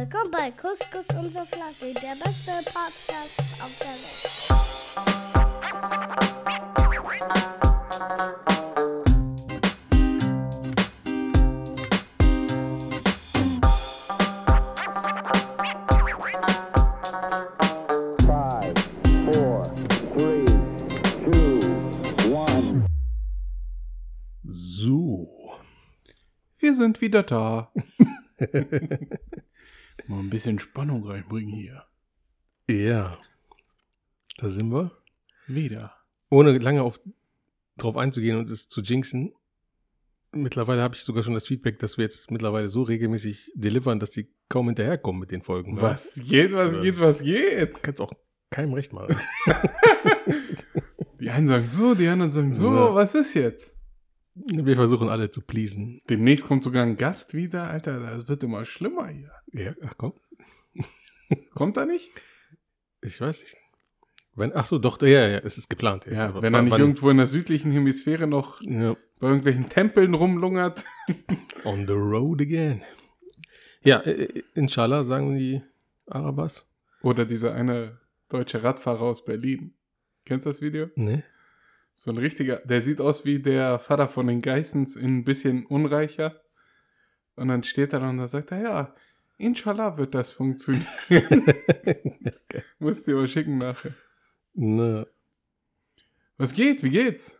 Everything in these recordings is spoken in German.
Willkommen bei Couscous und Flagge, der beste Podcast auf der Welt. Five, four, three, two, one. So. Wir sind wieder da. Mal ein bisschen Spannung reinbringen hier. Ja. Da sind wir. Wieder. Ohne lange auf, drauf einzugehen und es zu jinxen. Mittlerweile habe ich sogar schon das Feedback, dass wir jetzt mittlerweile so regelmäßig delivern, dass die kaum hinterherkommen mit den Folgen. Was geht, was Das- geht, was geht? Kannst auch keinem recht machen. Die einen sagen so, die anderen sagen so. Ja. Was ist jetzt? Wir versuchen alle zu pleasen. Demnächst kommt sogar ein Gast wieder. Alter, das wird immer schlimmer hier. Ja, ach komm. Kommt er nicht? Ich weiß nicht. Wenn, ach so, doch, ja, ja, es ist geplant. Ja, Aber wenn er nicht wann- irgendwo in der südlichen Hemisphäre noch Ja, bei irgendwelchen Tempeln rumlungert. on the road again. Ja, äh, inshallah sagen die Arabers. Oder dieser eine deutsche Radfahrer aus Berlin. Kennst du das Video? Ne? So ein richtiger, der sieht aus wie der Vater von den Geissens, in ein bisschen unreicher. Und dann steht er da und sagt er, ja, inshallah wird das funktionieren. Musst dir mal schicken nachher. Ne. Was geht? Wie geht's?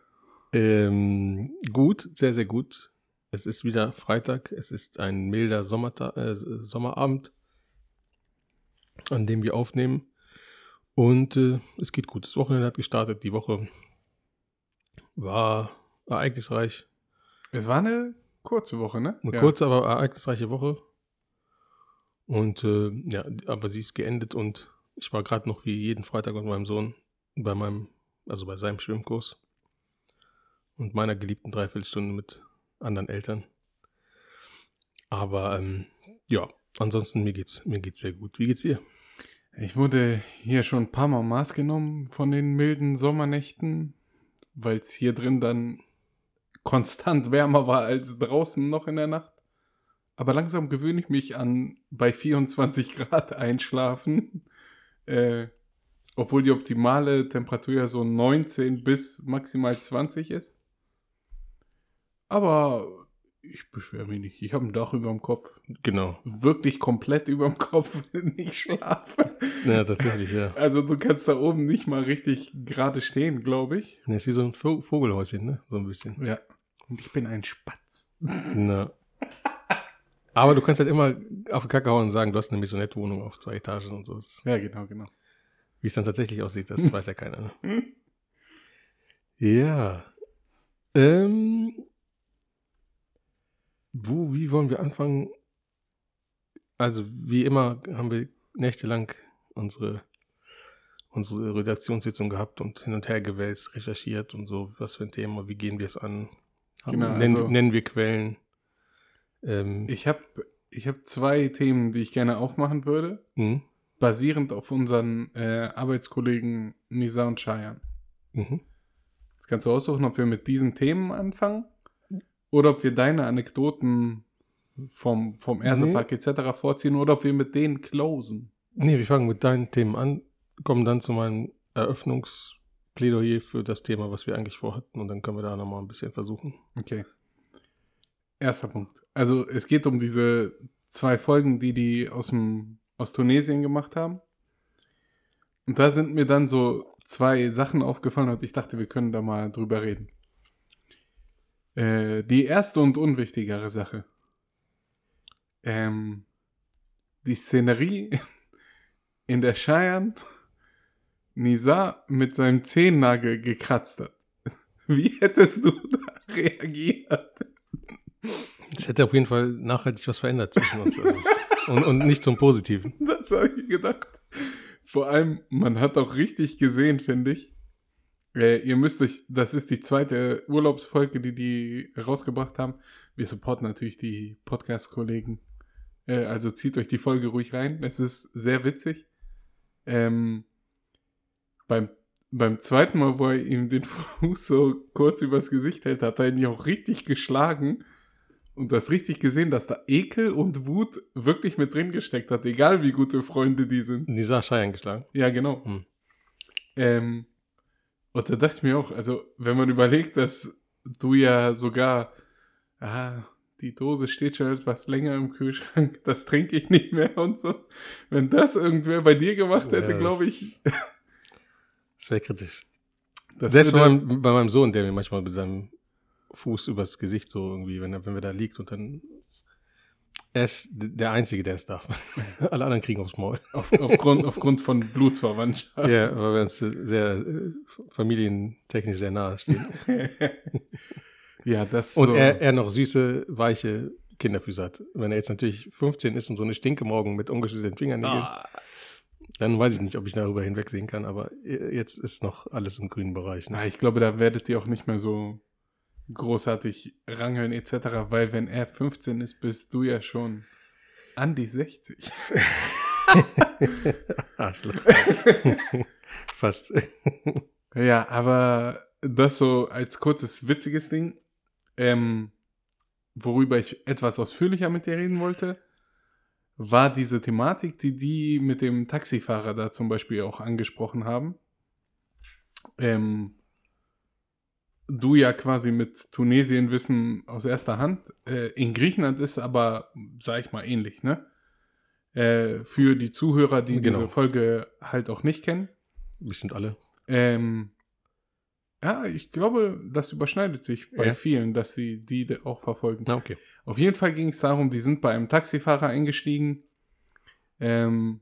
Ähm, gut, sehr, sehr gut. Es ist wieder Freitag. Es ist ein milder Sommerta äh, Sommerabend, an dem wir aufnehmen. Und äh, es geht gut. Das Wochenende hat gestartet. Die Woche war ereignisreich. Es war eine kurze Woche, ne? Eine Ja. kurze, aber ereignisreiche Woche. Und äh, ja, aber sie ist geendet und ich war gerade noch wie jeden Freitag mit meinem Sohn bei meinem, also bei seinem Schwimmkurs und meiner geliebten Dreiviertelstunde mit anderen Eltern. Aber ähm, ja, ansonsten mir geht's mir geht's sehr gut. Wie geht's dir? Ich wurde hier schon ein paar Mal Maß genommen von den milden Sommernächten, weil es hier drin dann konstant wärmer war als draußen noch in der Nacht. Aber langsam gewöhne ich mich an bei 24 Grad einschlafen. Äh, obwohl die optimale Temperatur ja so 19 bis maximal 20 ist. Aber ich beschwere mich nicht. Ich habe ein Dach über dem Kopf. Genau. Wirklich komplett über dem Kopf, wenn ich schlafe. Ja, tatsächlich, ja. Also du kannst da oben nicht mal richtig gerade stehen, glaube ich. Das ist wie so ein Vo- Vogelhäuschen, ne? So ein bisschen. Ja. Und ich bin ein Spatz. Na. Aber du kannst halt immer auf die Kacke hauen und sagen, du hast eine Maisonette-Wohnung auf zwei Etagen und so. Ja, genau, genau. Wie es dann tatsächlich aussieht, das weiß ja keiner. Ne? Hm? Ja. Ähm, wo, wie wollen wir anfangen? Also, wie immer haben wir nächtelang unsere, unsere Redaktionssitzung gehabt und hin und her gewälzt, recherchiert und so, was für ein Thema, wie gehen wir es an? Genau, nennen, also- nennen wir Quellen. Ähm, Ich habe ich hab zwei Themen, die ich gerne aufmachen würde, mhm, basierend auf unseren äh, Arbeitskollegen Nisa und Cheyenne. mhm. Jetzt kannst du aussuchen, ob wir mit diesen Themen anfangen oder ob wir deine Anekdoten vom, vom Ersepack etc. vorziehen oder ob wir mit denen closen. Nee, wir fangen mit deinen Themen an, kommen dann zu meinem Eröffnungsplädoyer für das Thema, was wir eigentlich vorhatten und dann können wir da nochmal ein bisschen versuchen. Okay. Erster Punkt. Also es geht um diese zwei Folgen, die die aus, dem, aus Tunesien gemacht haben. Und da sind mir dann so zwei Sachen aufgefallen und ich dachte, wir können da mal drüber reden. Äh, die erste und unwichtigere Sache. Ähm, die Szenerie in der Cheyenne Nisa mit seinem Zehennagel gekratzt hat. Wie hättest du da reagiert? Es hätte auf jeden Fall nachhaltig was verändert zwischen uns. Also, und, und nicht zum Positiven. Das habe ich gedacht. Vor allem, man hat auch richtig gesehen, finde ich. Äh, ihr müsst euch, das ist die zweite Urlaubsfolge, die die rausgebracht haben. Wir supporten natürlich die Podcast-Kollegen. Äh, also zieht euch die Folge ruhig rein. Es ist sehr witzig. Ähm, beim, beim zweiten Mal, wo er ihm den Fuß so kurz übers Gesicht hält, hat er ihn ja auch richtig geschlagen. Und du hast richtig gesehen, dass da Ekel und Wut wirklich mit drin gesteckt hat, egal wie gute Freunde die sind. Nisa Schei eingeschlagen. Ja, genau. Hm. Ähm, und da dachte ich mir auch, also wenn man überlegt, dass du ja sogar, ah, die Dose steht schon etwas länger im Kühlschrank, das trinke ich nicht mehr und so. Wenn das irgendwer bei dir gemacht hätte, Ja, glaube ich, Das wäre kritisch. das Selbst bei meinem, bei meinem Sohn, der mir manchmal mit seinem Fuß übers Gesicht so irgendwie, wenn er, wenn wir da liegt und dann. Er ist der Einzige, der es darf. Alle anderen kriegen aufs Maul. auf, aufgrund, aufgrund von Blutsverwandtschaft. Ja, aber wir uns sehr äh, familientechnisch sehr nahe stehen. Ja, das Und so. er, er noch süße, weiche Kinderfüße hat. Wenn er jetzt natürlich 15 ist und so eine Stinke morgen mit ungeschütteten Fingernägeln, Ah, dann weiß ich nicht, ob ich darüber hinwegsehen kann, aber äh, jetzt ist noch alles im grünen Bereich. Ne? na, ich glaube, da werdet ihr auch nicht mehr so großartig rangeln etc., weil wenn er 15 ist, bist du ja schon an die 60. Arschloch. Fast. Ja, aber das so als kurzes, witziges Ding, ähm, worüber ich etwas ausführlicher mit dir reden wollte, war diese Thematik, die die mit dem Taxifahrer da zum Beispiel auch angesprochen haben. Ähm, du ja quasi mit Tunesien wissen aus erster Hand. Äh, in Griechenland ist aber, sag ich mal, ähnlich, ne? Äh, für die Zuhörer, die Genau. diese Folge halt auch nicht kennen. Bestimmt alle. Ähm, ja, ich glaube, das überschneidet sich bei Ja. vielen, dass sie die auch verfolgen. Na, okay. Auf jeden Fall ging es darum, die sind bei einem Taxifahrer eingestiegen. Ähm,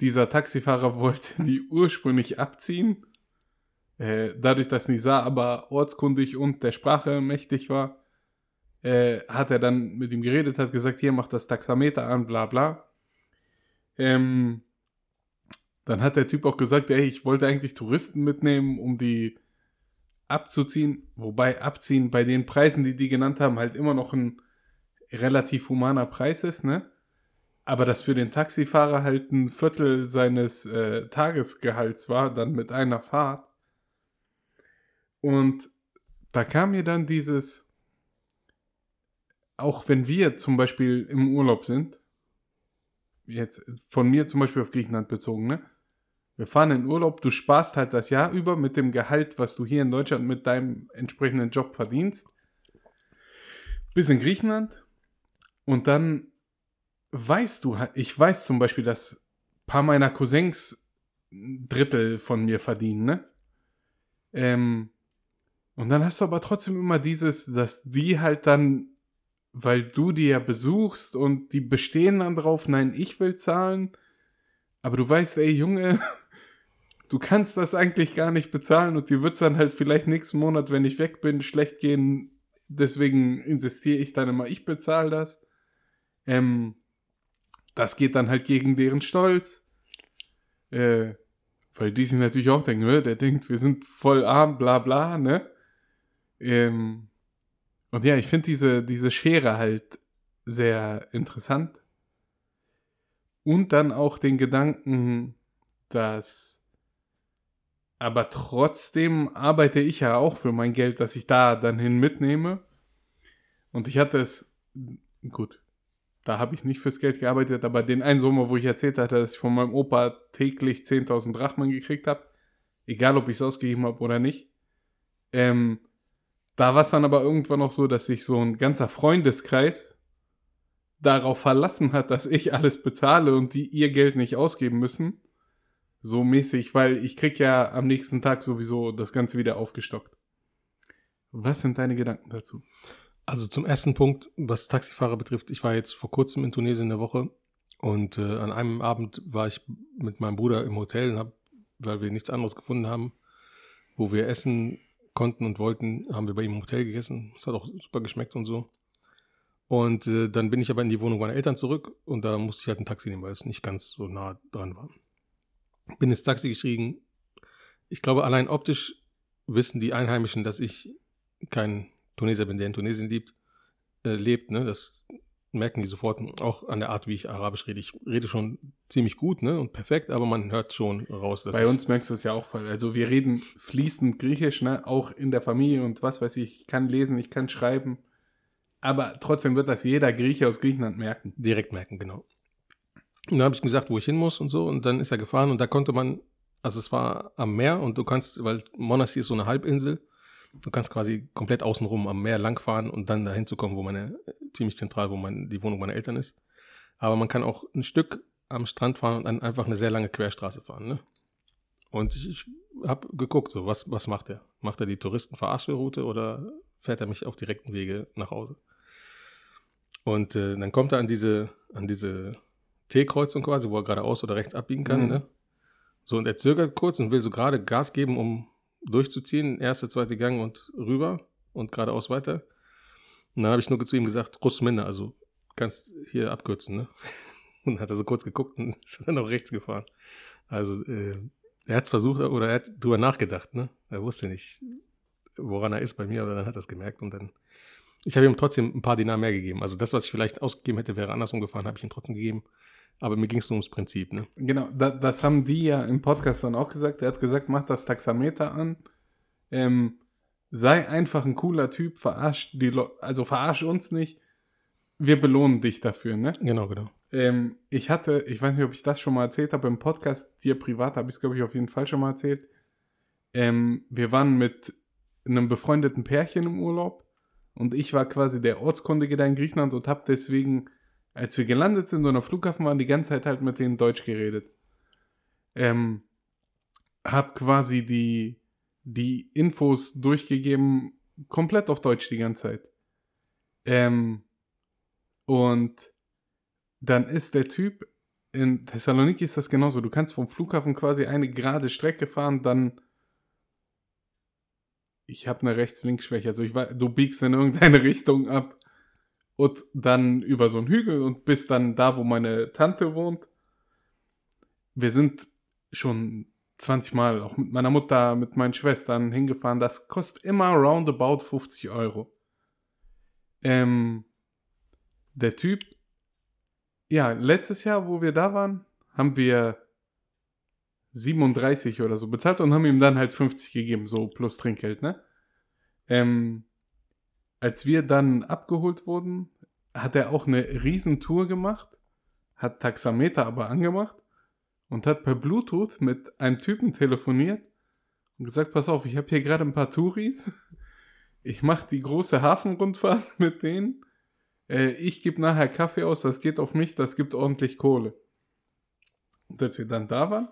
dieser Taxifahrer wollte die ursprünglich abziehen. Äh, dadurch, dass Nizar aber ortskundig und der Sprache mächtig war, äh, hat er dann mit ihm geredet, hat gesagt, hier macht das Taxameter an, bla bla. Ähm, dann hat der Typ auch gesagt, ey, ich wollte eigentlich Touristen mitnehmen, um die abzuziehen. Wobei abziehen bei den Preisen, die die genannt haben, halt immer noch ein relativ humaner Preis ist, ne? Aber das für den Taxifahrer halt ein Viertel seines äh, Tagesgehalts war, dann mit einer Fahrt. Und da kam mir dann dieses, auch wenn wir zum Beispiel im Urlaub sind, jetzt von mir zum Beispiel auf Griechenland bezogen, ne? Wir fahren in Urlaub, du sparst halt das Jahr über mit dem Gehalt, was du hier in Deutschland mit deinem entsprechenden Job verdienst, bis in Griechenland und dann weißt du, halt- ich weiß zum Beispiel, dass ein paar meiner Cousins ein Drittel von mir verdienen, ne? Ähm, und dann hast du aber trotzdem immer dieses, dass die halt dann, weil du die ja besuchst und die bestehen dann drauf, nein, ich will zahlen, aber du weißt, ey Junge, du kannst das eigentlich gar nicht bezahlen und dir wird es dann halt vielleicht nächsten Monat, wenn ich weg bin, schlecht gehen. Deswegen insistiere ich dann immer, ich bezahle das. Ähm, das geht dann halt gegen deren Stolz. Äh, weil die sich natürlich auch denken, "Hä, der denkt, wir sind voll arm, bla bla, ne? Ähm, und ja, ich finde diese, diese Schere halt sehr interessant. Und dann auch den Gedanken, dass aber trotzdem arbeite ich ja auch für mein Geld, das ich da dann hin mitnehme. Und ich hatte es, gut, da habe ich nicht fürs Geld gearbeitet, aber den einen Sommer, wo ich erzählt hatte, dass ich von meinem Opa täglich 10.000 Drachmen gekriegt habe, egal ob ich es ausgegeben habe oder nicht, ähm, da war es dann aber irgendwann auch so, dass sich so ein ganzer Freundeskreis darauf verlassen hat, dass ich alles bezahle und die ihr Geld nicht ausgeben müssen. So mäßig, weil ich krieg ja am nächsten Tag sowieso das Ganze wieder aufgestockt. Was sind deine Gedanken dazu? Also zum ersten Punkt, was Taxifahrer betrifft, ich war jetzt vor kurzem in Tunesien eine Woche und äh, an einem Abend war ich mit meinem Bruder im Hotel und hab, weil wir nichts anderes gefunden haben, wo wir essen konnten und wollten, haben wir bei ihm im Hotel gegessen. Es hat auch super geschmeckt und so. Und äh, dann bin ich aber in die Wohnung meiner Eltern zurück und da musste ich halt ein Taxi nehmen, weil es nicht ganz so nah dran war. Bin ins Taxi gestiegen. Ich glaube, allein optisch wissen die Einheimischen, dass ich kein Tunesier bin, der in Tunesien lebt, äh, lebt, ne? Das merken die sofort, auch an der Art, wie ich Arabisch rede. Ich rede schon ziemlich gut, ne? Und perfekt, aber man hört schon raus, dass Bei uns merkst du es ja auch voll. Also wir reden fließend Griechisch, ne? Auch in der Familie und was weiß ich. Ich kann lesen, ich kann schreiben. Aber trotzdem wird das jeder Grieche aus Griechenland merken. direkt merken, genau. Und dann habe ich ihm gesagt, wo ich hin muss und so. Und dann ist er gefahren und da konnte man, also es war am Meer und du kannst, weil Monastir ist so eine Halbinsel, du kannst quasi komplett außenrum am Meer langfahren und dann dahin zu kommen, wo meine, ziemlich zentral, wo mein, die Wohnung meiner Eltern ist. Aber man kann auch ein Stück am Strand fahren und dann einfach eine sehr lange Querstraße fahren, ne? Und ich, ich habe geguckt, so, was, was macht er? Macht er die Touristenverarschroute oder fährt er mich auf direkten Wege nach Hause? Und äh, dann kommt er an diese, an diese T-Kreuzung quasi, wo er geradeaus oder rechts abbiegen kann, Mhm. ne? So, und er zögert kurz und will so gerade Gas geben, um durchzuziehen. Erste, zweite Gang und rüber und geradeaus weiter. Und dann habe ich nur zu ihm gesagt, Russ minder, also kannst hier abkürzen, ne? Und dann hat er so kurz geguckt und ist dann auch rechts gefahren. Also, äh, er hat es versucht oder er hat drüber nachgedacht, ne? Er wusste nicht, woran er ist bei mir, aber dann hat er es gemerkt und dann. Ich habe ihm trotzdem ein paar Dinar mehr gegeben. Also das, was ich vielleicht ausgegeben hätte, wäre andersrum gefahren, habe ich ihm trotzdem gegeben. Aber mir ging es nur ums Prinzip, ne? Genau, da, das haben die ja im Podcast dann auch gesagt. Er hat gesagt, mach das Taxameter an. Ähm, sei einfach ein cooler Typ, verarsch die Leu- also verarsch uns nicht. Wir belohnen dich dafür, ne? Genau, genau. Ähm, ich hatte, ich weiß nicht, ob ich das schon mal erzählt habe, im Podcast, dir privat habe ich es, glaube ich, auf jeden Fall schon mal erzählt. Ähm, wir waren mit einem befreundeten Pärchen im Urlaub und ich war quasi der Ortskundige da in Griechenland und habe deswegen, als wir gelandet sind und am Flughafen waren, die ganze Zeit halt mit denen Deutsch geredet. Ähm, hab quasi die, die Infos durchgegeben, komplett auf Deutsch die ganze Zeit. Ähm, und dann ist der Typ, in Thessaloniki ist das genauso. Du kannst vom Flughafen quasi eine gerade Strecke fahren, dann. Ich habe eine Rechts-Links-Schwäche. Also ich du biegst in irgendeine Richtung ab und dann über so einen Hügel und bist dann da, wo meine Tante wohnt. Wir sind schon 20 Mal, auch mit meiner Mutter, mit meinen Schwestern hingefahren. Das kostet immer roundabout 50 Euro. Ähm, der Typ ja, letztes Jahr, wo wir da waren, haben wir 37 oder so bezahlt und haben ihm dann halt 50 gegeben, so plus Trinkgeld, ne? Ähm, als wir dann abgeholt wurden, hat er auch eine Riesentour gemacht, hat Taxameter aber angemacht und hat per Bluetooth mit einem Typen telefoniert und gesagt, pass auf, ich habe hier gerade ein paar Touris, ich mache die große Hafenrundfahrt mit denen äh, ich gebe nachher Kaffee aus, das geht auf mich, das gibt ordentlich Kohle. Und als wir dann da waren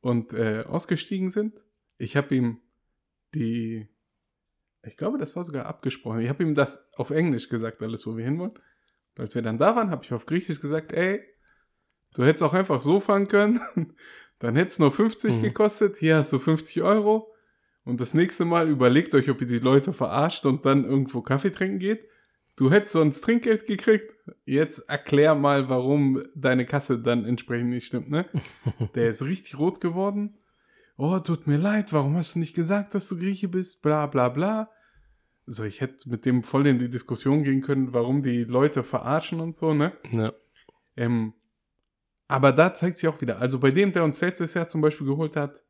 und äh, ausgestiegen sind, ich habe ihm die, ich glaube, das war sogar abgesprochen, ich habe ihm das auf Englisch gesagt, alles, wo wir hinwollen. Und als wir dann da waren, habe ich auf Griechisch gesagt, ey, du hättest auch einfach so fahren können, dann hätte es nur 50 Mhm. gekostet, hier hast du 50 Euro. Und das nächste Mal überlegt euch, ob ihr die Leute verarscht und dann irgendwo Kaffee trinken geht. Du hättest sonst Trinkgeld gekriegt. Jetzt erklär mal, warum deine Kasse dann entsprechend nicht stimmt, ne? Der ist richtig rot geworden. Oh, tut mir leid, warum hast du nicht gesagt, dass du Grieche bist? Bla bla bla. So, ich hätte mit dem voll in die Diskussion gehen können, warum die Leute verarschen und so, ne? Ja. Ähm, aber da zeigt sich auch wieder, also bei dem, der uns letztes Jahr zum Beispiel geholt hat,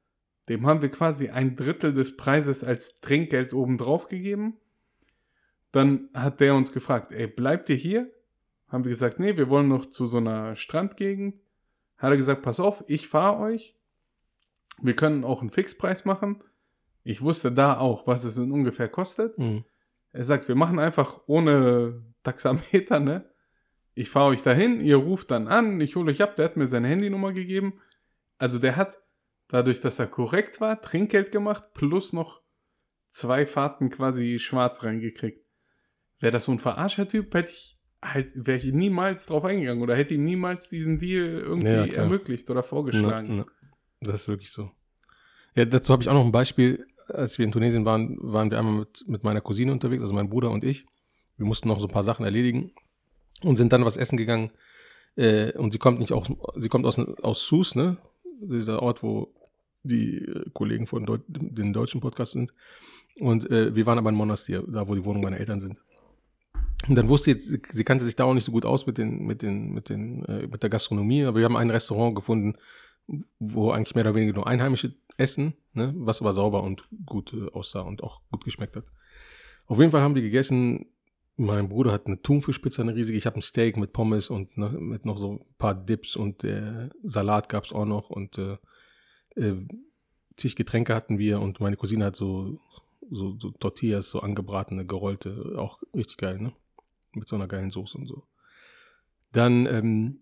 dem haben wir quasi ein Drittel des Preises als Trinkgeld obendrauf gegeben. Dann hat der uns gefragt, ey, bleibt ihr hier? Haben wir gesagt, nee, wir wollen noch zu so einer Strandgegend. Hat er gesagt, pass auf, ich fahre euch. Wir können auch einen Fixpreis machen. Ich wusste da auch, was es in ungefähr kostet. Mhm. Er sagt, wir machen einfach ohne Taxameter, ne? Ich fahre euch dahin, ihr ruft dann an, ich hole euch ab, der hat mir seine Handynummer gegeben. Also der hat, dadurch, dass er korrekt war, Trinkgeld gemacht, plus noch zwei Fahrten quasi schwarz reingekriegt. Wäre das so ein Verarscher-Typ, hätte ich halt, wäre ich niemals drauf eingegangen oder hätte ihm niemals diesen Deal irgendwie Ja, ermöglicht oder vorgeschlagen. Na, na. Das ist wirklich so. Ja, dazu habe ich auch noch ein Beispiel. Als wir in Tunesien waren, waren wir einmal mit, mit meiner Cousine unterwegs, also mein Bruder und ich. Wir mussten noch so ein paar Sachen erledigen und sind dann was essen gegangen. Äh, und sie kommt nicht aus, sie kommt aus, aus Sus, ne? Dieser Ort, wo die äh, Kollegen von Deu den deutschen Podcast sind. Und äh, wir waren aber in Monastir, da wo die Wohnung meiner Eltern sind. Und dann wusste sie, jetzt, sie kannte sich da auch nicht so gut aus mit den, mit den, mit den, äh, mit der Gastronomie, aber wir haben ein Restaurant gefunden, wo eigentlich mehr oder weniger nur Einheimische essen, ne, was aber sauber und gut äh, aussah und auch gut geschmeckt hat. Auf jeden Fall haben die gegessen, mein Bruder hat eine Thunfischpizza, eine riesige. Ich habe ein Steak mit Pommes und ne, mit noch so ein paar Dips und äh, Salat gab es auch noch und äh, äh, zig Getränke hatten wir und meine Cousine hat so, so, so Tortillas, so angebratene, gerollte, auch richtig geil, ne? Mit so einer geilen Soße und so. Dann ähm,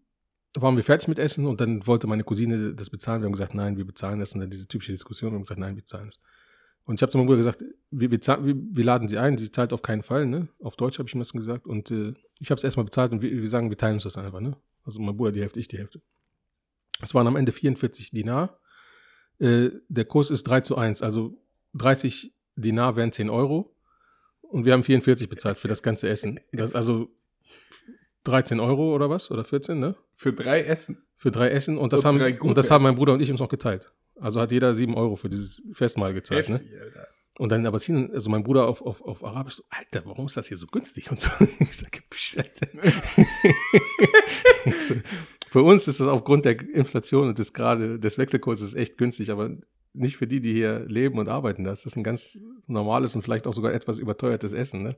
waren wir fertig mit Essen und dann wollte meine Cousine das bezahlen. Wir haben gesagt, nein, wir bezahlen das. Und dann diese typische Diskussion, wir haben gesagt, nein, wir bezahlen das. Und ich habe zu meinem Bruder gesagt, wir, wir, wir, wir laden sie ein, sie zahlt auf keinen Fall, ne? Auf Deutsch habe ich ihm das gesagt. Und äh, ich habe es erstmal bezahlt und wir, wir sagen, wir teilen uns das einfach, ne? Also mein Bruder die Hälfte, ich die Hälfte. Es waren am Ende 44 Dinar. Äh, der Kurs ist 3 zu 1, also 30 Dinar wären 10 Euro. Und wir haben 44 bezahlt für das ganze Essen. Das, also 13 Euro oder was? Oder 14, ne? Für drei Essen. Für drei Essen. Und das, Und haben, und das haben mein. Bruder und ich uns noch geteilt. Also hat jeder 7 Euro für dieses Festmahl gezahlt, ne? Heftig, Alter. Und dann aber ziehen, also mein Bruder auf, auf, auf Arabisch so, Alter, warum ist das hier so günstig? Und so, ich sage, Alter. So, für uns ist das aufgrund der Inflation und des gerade des Wechselkurses echt günstig, aber nicht für die, die hier leben und arbeiten. Das ist ein ganz normales und vielleicht auch sogar etwas überteuertes Essen, ne?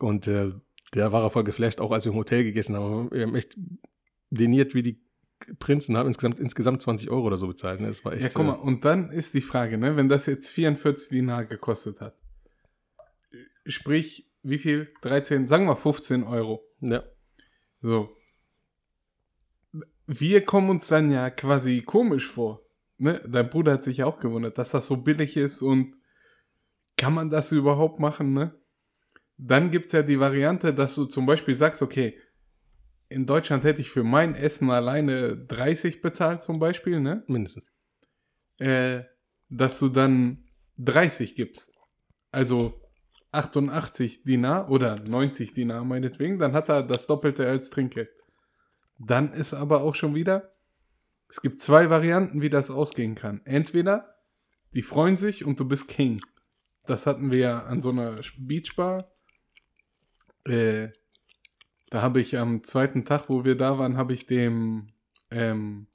Und äh, der war er voll geflasht, auch als wir im Hotel gegessen haben. Wir haben echt deniert wie die Prinzen, haben insgesamt, insgesamt 20 Euro oder so bezahlt. Ne? Das war echt. Ja, guck mal, äh, und dann ist die Frage, ne, wenn das jetzt 44 Dinar gekostet hat, sprich, wie viel? 13, sagen wir 15 Euro. ja. So. Wir kommen uns dann ja quasi komisch vor. Ne? Dein Bruder hat sich ja auch gewundert, dass das so billig ist und kann man das überhaupt machen, ne? Dann gibt es ja die Variante, dass du zum Beispiel sagst, okay, in Deutschland hätte ich für mein Essen alleine 30 bezahlt zum Beispiel, ne? Mindestens. äh, dass du dann 30 gibst. Also 88 Dinar oder 90 Dinar meinetwegen, dann hat er das Doppelte als Trinkgeld. Dann ist aber auch schon wieder, es gibt zwei Varianten, wie das ausgehen kann. Entweder die freuen sich und du bist King. Das hatten wir ja an so einer Beachbar. Äh, da habe ich am zweiten Tag, wo wir da waren, habe ich dem, ähm,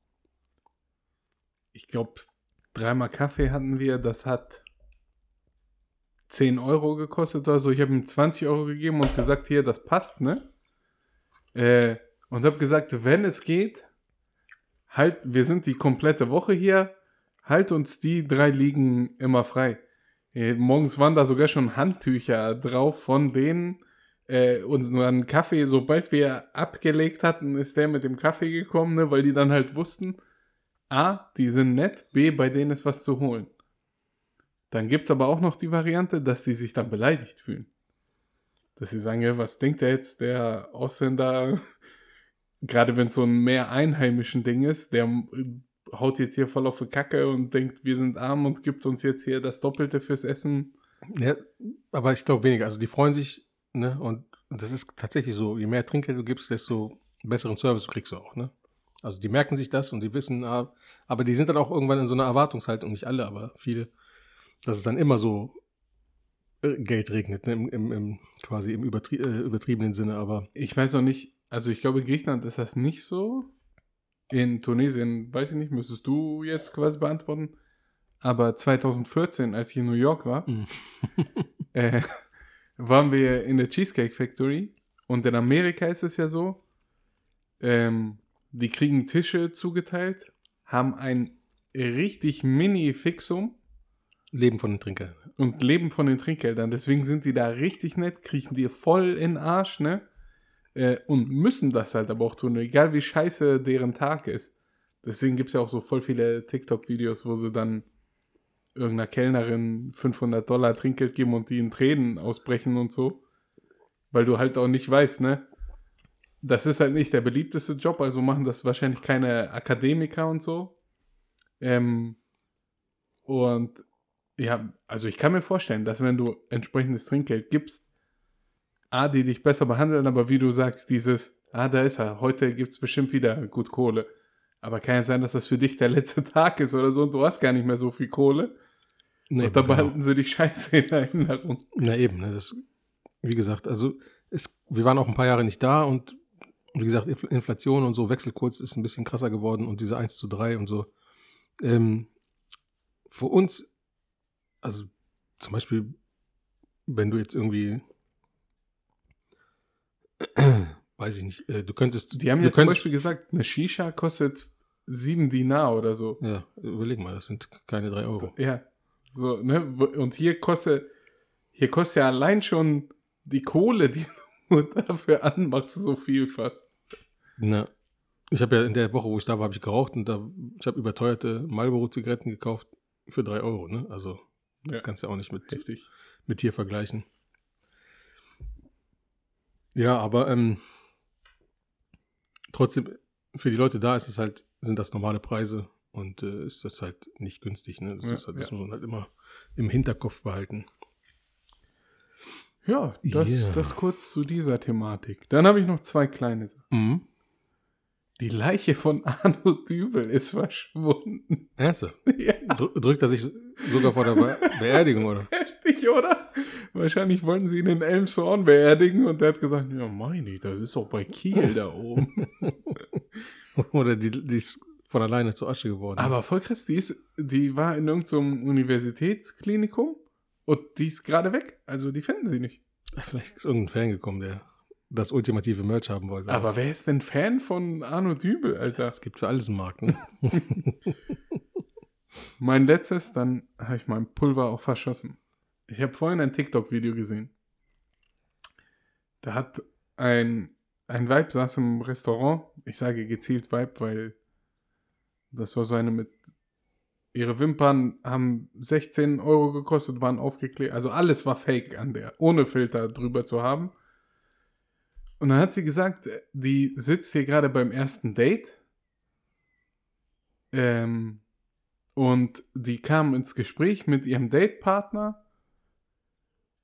ich glaube, dreimal Kaffee hatten wir. Das hat 10 Euro gekostet oder so. Ich habe ihm 20 Euro gegeben und gesagt, hier, das passt, ne? Äh, und habe gesagt, wenn es geht, halt, wir sind die komplette Woche hier, halt uns die drei Liegen immer frei. Äh, morgens waren da sogar schon Handtücher drauf von denen, äh, unseren Kaffee, sobald wir abgelegt hatten, ist der mit dem Kaffee gekommen, ne, weil die dann halt wussten, A, die sind nett, B, bei denen ist was zu holen. Dann gibt es aber auch noch die Variante, dass die sich dann beleidigt fühlen. Dass sie sagen, ja, was denkt der jetzt, der Ausländer, gerade wenn es so ein mehr einheimischen Ding ist, der äh, haut jetzt hier voll auf die Kacke und denkt, wir sind arm und gibt uns jetzt hier das Doppelte fürs Essen. Ja, aber ich glaube weniger. Also die freuen sich, ne? Und, und das ist tatsächlich so, je mehr Trinkgeld du gibst, desto besseren Service kriegst du auch, ne? Also die merken sich das und die wissen, ah, aber die sind dann auch irgendwann in so einer Erwartungshaltung, nicht alle, aber viele, dass es dann immer so äh, Geld regnet, ne? Im, im, im quasi im übertrie äh, übertriebenen Sinne, aber Ich weiß auch nicht, also ich glaube, in Griechenland ist das nicht so. In Tunesien, weiß ich nicht, müsstest du jetzt quasi beantworten. Aber 2014, als ich in New York war, Mhm. äh, waren wir in der Cheesecake Factory. Und in Amerika ist es ja so, ähm, die kriegen Tische zugeteilt, haben ein richtig Mini-Fixum Leben von den Trinkern. und leben von den Trinkgeldern. Deswegen sind die da richtig nett, kriechen dir voll in den Arsch, ne? Äh, und müssen das halt aber auch tun, egal wie scheiße deren Tag ist. Deswegen gibt es ja auch so voll viele TikTok-Videos, wo sie dann irgendeiner Kellnerin 500 Dollar Trinkgeld geben und die in Tränen ausbrechen und so. Weil du halt auch nicht weißt, ne? Das ist halt nicht der beliebteste Job, also machen das wahrscheinlich keine Akademiker und so. Ähm, und ja, also ich kann mir vorstellen, dass wenn du entsprechendes Trinkgeld gibst, A, die dich besser behandeln, aber wie du sagst, dieses, ah, da ist er, heute gibt es bestimmt wieder gut Kohle. Aber kann ja sein, dass das für dich der letzte Tag ist oder so und du hast gar nicht mehr so viel Kohle. Nee, und da genau. behalten sie dich scheiße in Erinnerung. Na eben, ne, das, wie gesagt, also es, wir waren auch ein paar Jahre nicht da und wie gesagt, Infl- Inflation und so, Wechselkurs ist ein bisschen krasser geworden und diese 1 zu 3 und so. Ähm, für uns, also zum Beispiel, wenn du jetzt irgendwie weiß ich nicht. Äh, du könntest. Die haben ja zum Beispiel gesagt, eine Shisha kostet 7 Dinar oder so. Ja, überleg mal, das sind keine drei Euro. Ja. So, ne? Und hier kostet, hier kostet ja allein schon die Kohle, die du dafür anmachst, so viel fast. Na, ich habe ja in der Woche, wo ich da war, habe ich geraucht und da, ich habe überteuerte Marlboro-Zigaretten gekauft für drei Euro, ne? Also, das Ja. kannst du auch nicht mit, Heftig. mit hier vergleichen. Ja, aber ähm, trotzdem, für die Leute da ist es halt, sind das normale Preise und äh, ist das halt nicht günstig, ne? Das, Ja, ist halt, das ja. muss man halt immer im Hinterkopf behalten. Ja, das, Ja. das kurz zu dieser Thematik. Dann habe ich noch zwei kleine Sachen. Mhm. Die Leiche von Arno Dübel ist verschwunden. Ernsthaft? ja, Dr drückt er sich sogar vor der Be Beerdigung, oder? heftig, oder? Wahrscheinlich wollten sie ihn in Elmshorn beerdigen und der hat gesagt, ja meine, das ist doch bei Kiel da oben. Oder die, die ist von alleine zu Asche geworden. Aber voll krass, die, ist, die war in irgendeinem Universitätsklinikum und die ist gerade weg. Also die finden sie nicht. Vielleicht ist irgendein Fan gekommen, der das ultimative Merch haben wollte. Aber wer ist denn Fan von Arno Dübel, Alter? es gibt für alles einen Markt, ne? Mein letztes, dann habe ich mein Pulver auch verschossen. Ich habe vorhin ein TikTok-Video gesehen. Da hat ein, ein Weib saß im Restaurant. Ich sage gezielt Weib, weil das war so eine mit. Ihre Wimpern haben 16 Euro gekostet, waren aufgeklebt. Also alles war fake an der, ohne Filter drüber zu haben. Und dann hat sie gesagt, die sitzt hier gerade beim ersten Date. Ähm, und die kam ins Gespräch mit ihrem Datepartner.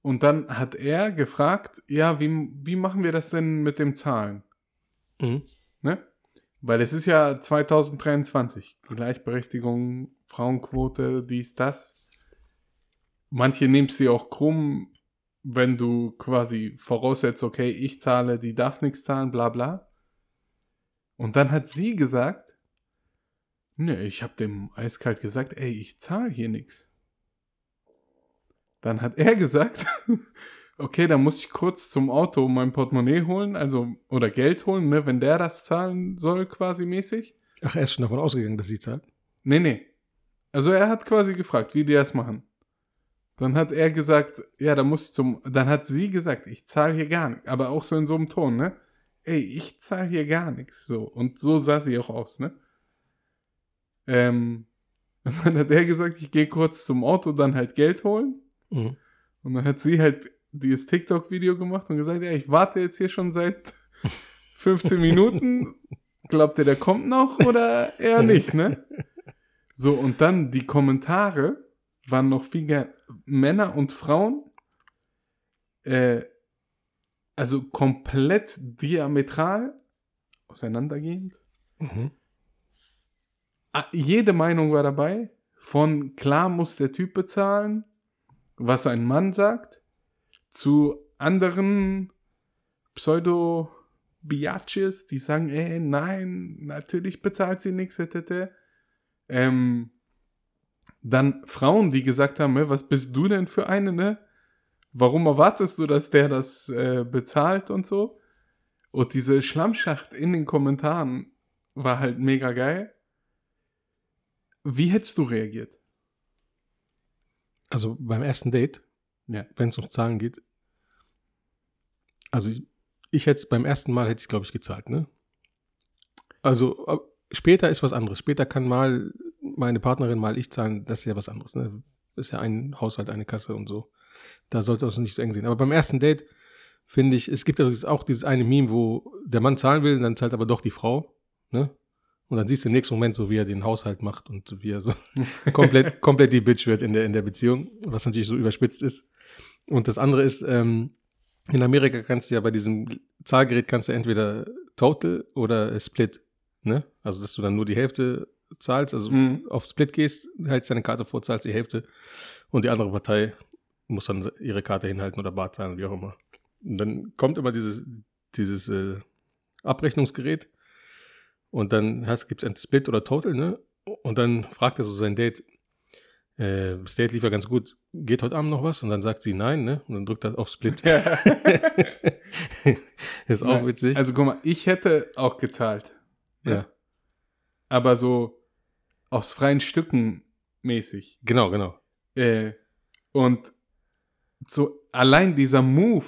Und dann hat er gefragt, ja, wie, wie machen wir das denn mit dem Zahlen? Mhm. Ne? Weil es ist ja 2023. Gleichberechtigung, Frauenquote, dies, das. Manche nehmen dir auch krumm, wenn du quasi voraussetzt, okay, ich zahle, die darf nichts zahlen, bla bla. Und dann hat sie gesagt, ne, ich habe dem eiskalt gesagt, ey, ich zahle hier nichts. Dann hat er gesagt, okay, dann muss ich kurz zum Auto mein Portemonnaie holen, also, oder Geld holen, ne, wenn der das zahlen soll, quasi mäßig. Ach, er ist schon davon ausgegangen, dass sie zahlt. Nee, nee. Also er hat quasi gefragt, wie die das machen. Dann hat er gesagt, ja, da muss ich zum. Dann hat sie gesagt, ich zahle hier gar nichts. Aber auch so in so einem Ton, ne? Ey, ich zahle hier gar nichts. So. Und so sah sie auch aus, ne? Ähm, und dann hat er gesagt, ich gehe kurz zum Auto, dann halt Geld holen. Mhm. Und dann hat sie halt dieses TikTok-Video gemacht und gesagt, ja, ich warte jetzt hier schon seit 15 Minuten. Glaubt ihr, der kommt noch oder eher nicht, ne? So, und dann die Kommentare waren noch viel Männer und Frauen, äh, also komplett diametral auseinandergehend. Mhm. Ah, Jede Meinung war dabei. Von klar muss der Typ bezahlen, was ein Mann sagt, zu anderen Pseudo-Biatches, die sagen, ey, nein, natürlich bezahlt sie nichts. Ähm, dann Frauen, die gesagt haben, "Hä, was bist du denn für eine, ne? Warum erwartest du, dass der das äh, bezahlt und so? Und diese Schlammschacht in den Kommentaren war halt mega geil. Wie hättest du reagiert? Also beim ersten Date, Ja. wenn es um Zahlen geht, also ich, ich hätte beim ersten Mal hätte ich glaube ich gezahlt, ne? Also ab- später ist was anderes. Später kann mal meine Partnerin mal ich zahlen, das ist ja was anderes, ne? Ist ja ein Haushalt, eine Kasse und so. Da sollte es nicht so eng sehen. Aber beim ersten Date finde ich, es gibt ja auch dieses eine Meme, wo der Mann zahlen will, dann zahlt aber doch die Frau, ne? Und dann siehst du im nächsten Moment so, wie er den Haushalt macht und wie er so komplett, komplett die Bitch wird in der, in der Beziehung, was natürlich so überspitzt ist. Und das andere ist, ähm, in Amerika kannst du ja bei diesem Zahlgerät kannst du entweder Total oder Split, ne? Also, dass du dann nur die Hälfte zahlst, also Mhm. auf Split gehst, hältst deine Karte vor, zahlst die Hälfte und die andere Partei muss dann ihre Karte hinhalten oder bar zahlen, wie auch immer. Und dann kommt immer dieses, dieses äh, Abrechnungsgerät und dann gibt es ein Split oder Total, ne? Und dann fragt er so sein Date, äh, das Date lief ja ganz gut, geht heute Abend noch was? Und dann sagt sie nein, ne? Und dann drückt er auf Split. Ist auch Nein, witzig. Also guck mal, ich hätte auch gezahlt. ja, Aber so aus freien Stücken mäßig. genau, genau. Äh, und so allein dieser Move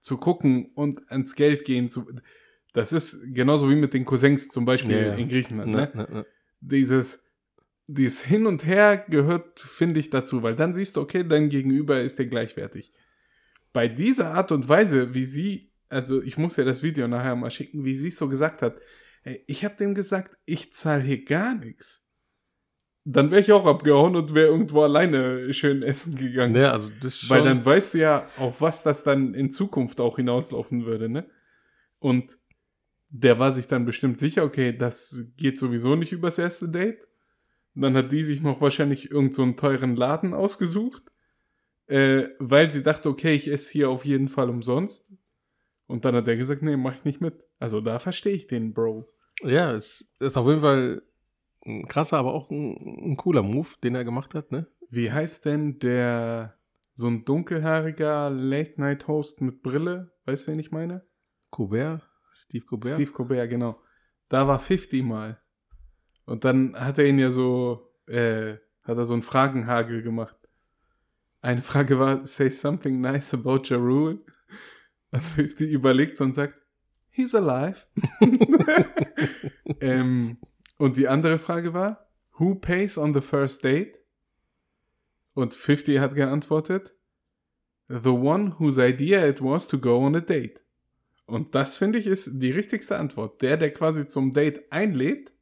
zu gucken und ans Geld gehen zu, das ist genauso wie mit den Cousins zum Beispiel Ja, ja. in Griechenland. Ne, Ne? ne. Dieses, dieses Hin und Her gehört, finde ich, dazu, weil dann siehst du, okay, dein Gegenüber ist dir gleichwertig. Bei dieser Art und Weise, wie sie, also ich muss ja das Video nachher mal schicken, wie sie es so gesagt hat, ey, ich habe dem gesagt, ich zahle hier gar nichts. Dann wäre ich auch abgehauen und wäre irgendwo alleine schön essen gegangen. Ne, also das Weil dann weißt du ja, auf was das dann in Zukunft auch hinauslaufen würde, ne? Und der war sich dann bestimmt sicher, okay, das geht sowieso nicht übers erste Date. Dann hat die sich noch wahrscheinlich irgendeinen so einen teuren Laden ausgesucht, äh, weil sie dachte, okay, ich esse hier auf jeden Fall umsonst. Und dann hat er gesagt, nee, mach ich nicht mit. Also da verstehe ich den Bro. Ja, es ist auf jeden Fall ein krasser, aber auch ein, ein cooler Move, den er gemacht hat, ne? Wie heißt denn der so ein dunkelhaariger Late-Night-Host mit Brille? Weißt du, wen ich meine? Colbert, Steve Colbert. Steve Colbert, genau. Da war 50 mal. Und dann hat er ihn ja so, äh, hat er so einen Fragenhagel gemacht. Eine Frage war, say something nice about Ja Rule. Und 50 überlegt und sagt, he's alive. ähm, und die andere Frage war, who pays on the first date? Und 50 hat geantwortet, the one whose idea it was to go on a date. Und das finde ich ist die richtigste Antwort. Der, der quasi zum Date einlädt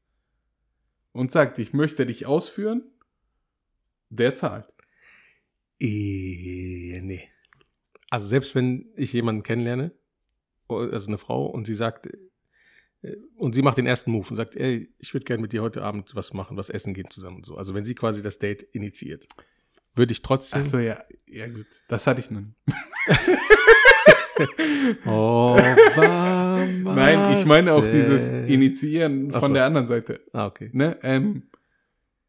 und sagt, ich möchte dich ausführen, der zahlt. Äh, nee. Also selbst wenn ich jemanden kennenlerne, also eine Frau, und sie sagt, äh, und sie macht den ersten Move und sagt, ey, ich würde gerne mit dir heute Abend was machen, was essen gehen zusammen und so. Also wenn sie quasi das Date initiiert, würde ich trotzdem. Achso, ja, ja gut. Das hatte ich nie. Obama Nein, ich meine auch dieses Initiieren von so. der anderen Seite. Ah, okay. Ne? Ähm,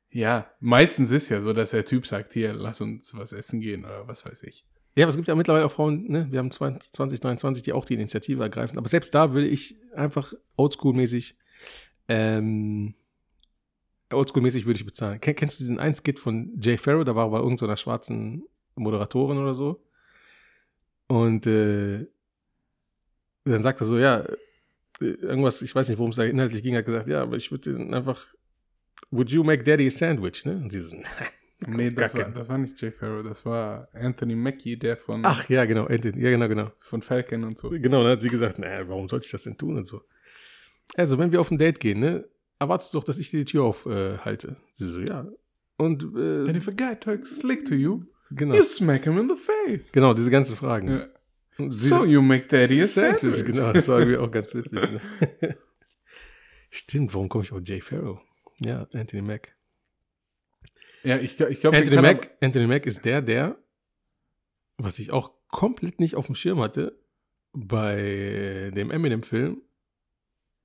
ja, meistens ist ja so, dass der Typ sagt, hier, lass uns was essen gehen oder was weiß ich. Ja, aber es gibt ja mittlerweile auch Frauen, ne? wir haben 20, 2023, die auch die Initiative ergreifen. Aber selbst da würde ich einfach oldschool-mäßig, ähm, oldschool-mäßig würde ich bezahlen. Ken, kennst du diesen einen Skit von Jay Farrow? Da war er bei irgendeiner schwarzen Moderatorin oder so. Und äh, dann sagt er so, ja, äh, irgendwas, ich weiß nicht, worum es da inhaltlich ging, hat gesagt, ja, aber ich würde einfach, would you make daddy a sandwich? Ne? Und sie so, Nee, das war, das war nicht Jay Farrow, das war Anthony Mackie, der von, ach ja, genau, Anthony, ja, genau, genau. von Falcon und so. Genau, dann hat sie gesagt, naja, warum sollte ich das denn tun und so. Also, wenn wir auf ein Date gehen, ne, erwartest du doch, dass ich dir die Tür aufhalte. Äh, sie so, ja. Und, And äh, if a guy talks slick to you, genau. you smack him in the face. Genau, diese ganzen Fragen. Ja. Sie So, you make daddy a Sandwich, sandwich. genau, das war irgendwie auch ganz witzig. Ne? Stimmt, warum komme ich auf Jay Farrow? Ja, Anthony Mack. Ja, ich, ich glaube, Anthony Mack, Anthony Mack ist der, der, was ich auch komplett nicht auf dem Schirm hatte, bei dem Eminem-Film,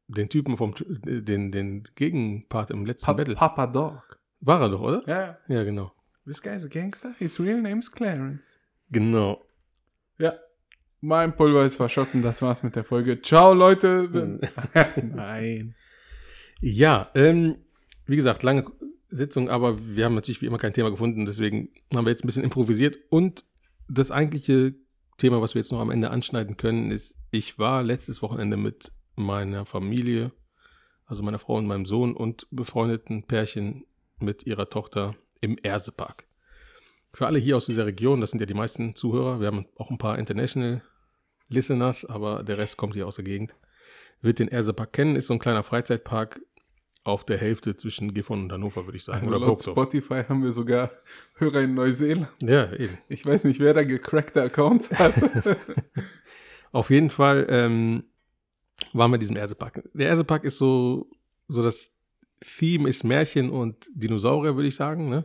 den Typen vom, den, den Gegenpart im letzten Pa Battle. Papa Dog. War er doch, oder? Ja, Ja, genau. This guy's a gangster. His real name's Clarence. Genau. Ja. Mein Pulver ist verschossen, das war's mit der Folge. Ciao, Leute. Nein. Ja, ähm, wie gesagt, lange Sitzung, aber wir haben natürlich wie immer kein Thema gefunden, deswegen haben wir jetzt ein bisschen improvisiert. Und das eigentliche Thema, was wir jetzt noch am Ende anschneiden können, ist, ich war letztes Wochenende mit meiner Familie, also meiner Frau und meinem Sohn und befreundeten Pärchen mit ihrer Tochter im Ersepark. Für alle hier aus dieser Region, das sind ja die meisten Zuhörer, wir haben auch ein paar International Listeners, aber der Rest kommt hier aus der Gegend, wird den Ersepark kennen, ist so ein kleiner Freizeitpark auf der Hälfte zwischen Gifhorn und Hannover, würde ich sagen. Also Oder laut Burgdorf. Spotify haben wir sogar Hörer in Neuseeland. Ja, eben. Ich weiß nicht, wer da gecrackte Accounts hat. Auf jeden Fall ähm, waren wir in diesem Ersepark. Der Ersepark ist so, so das Theme ist Märchen und Dinosaurier, würde ich sagen. Ne?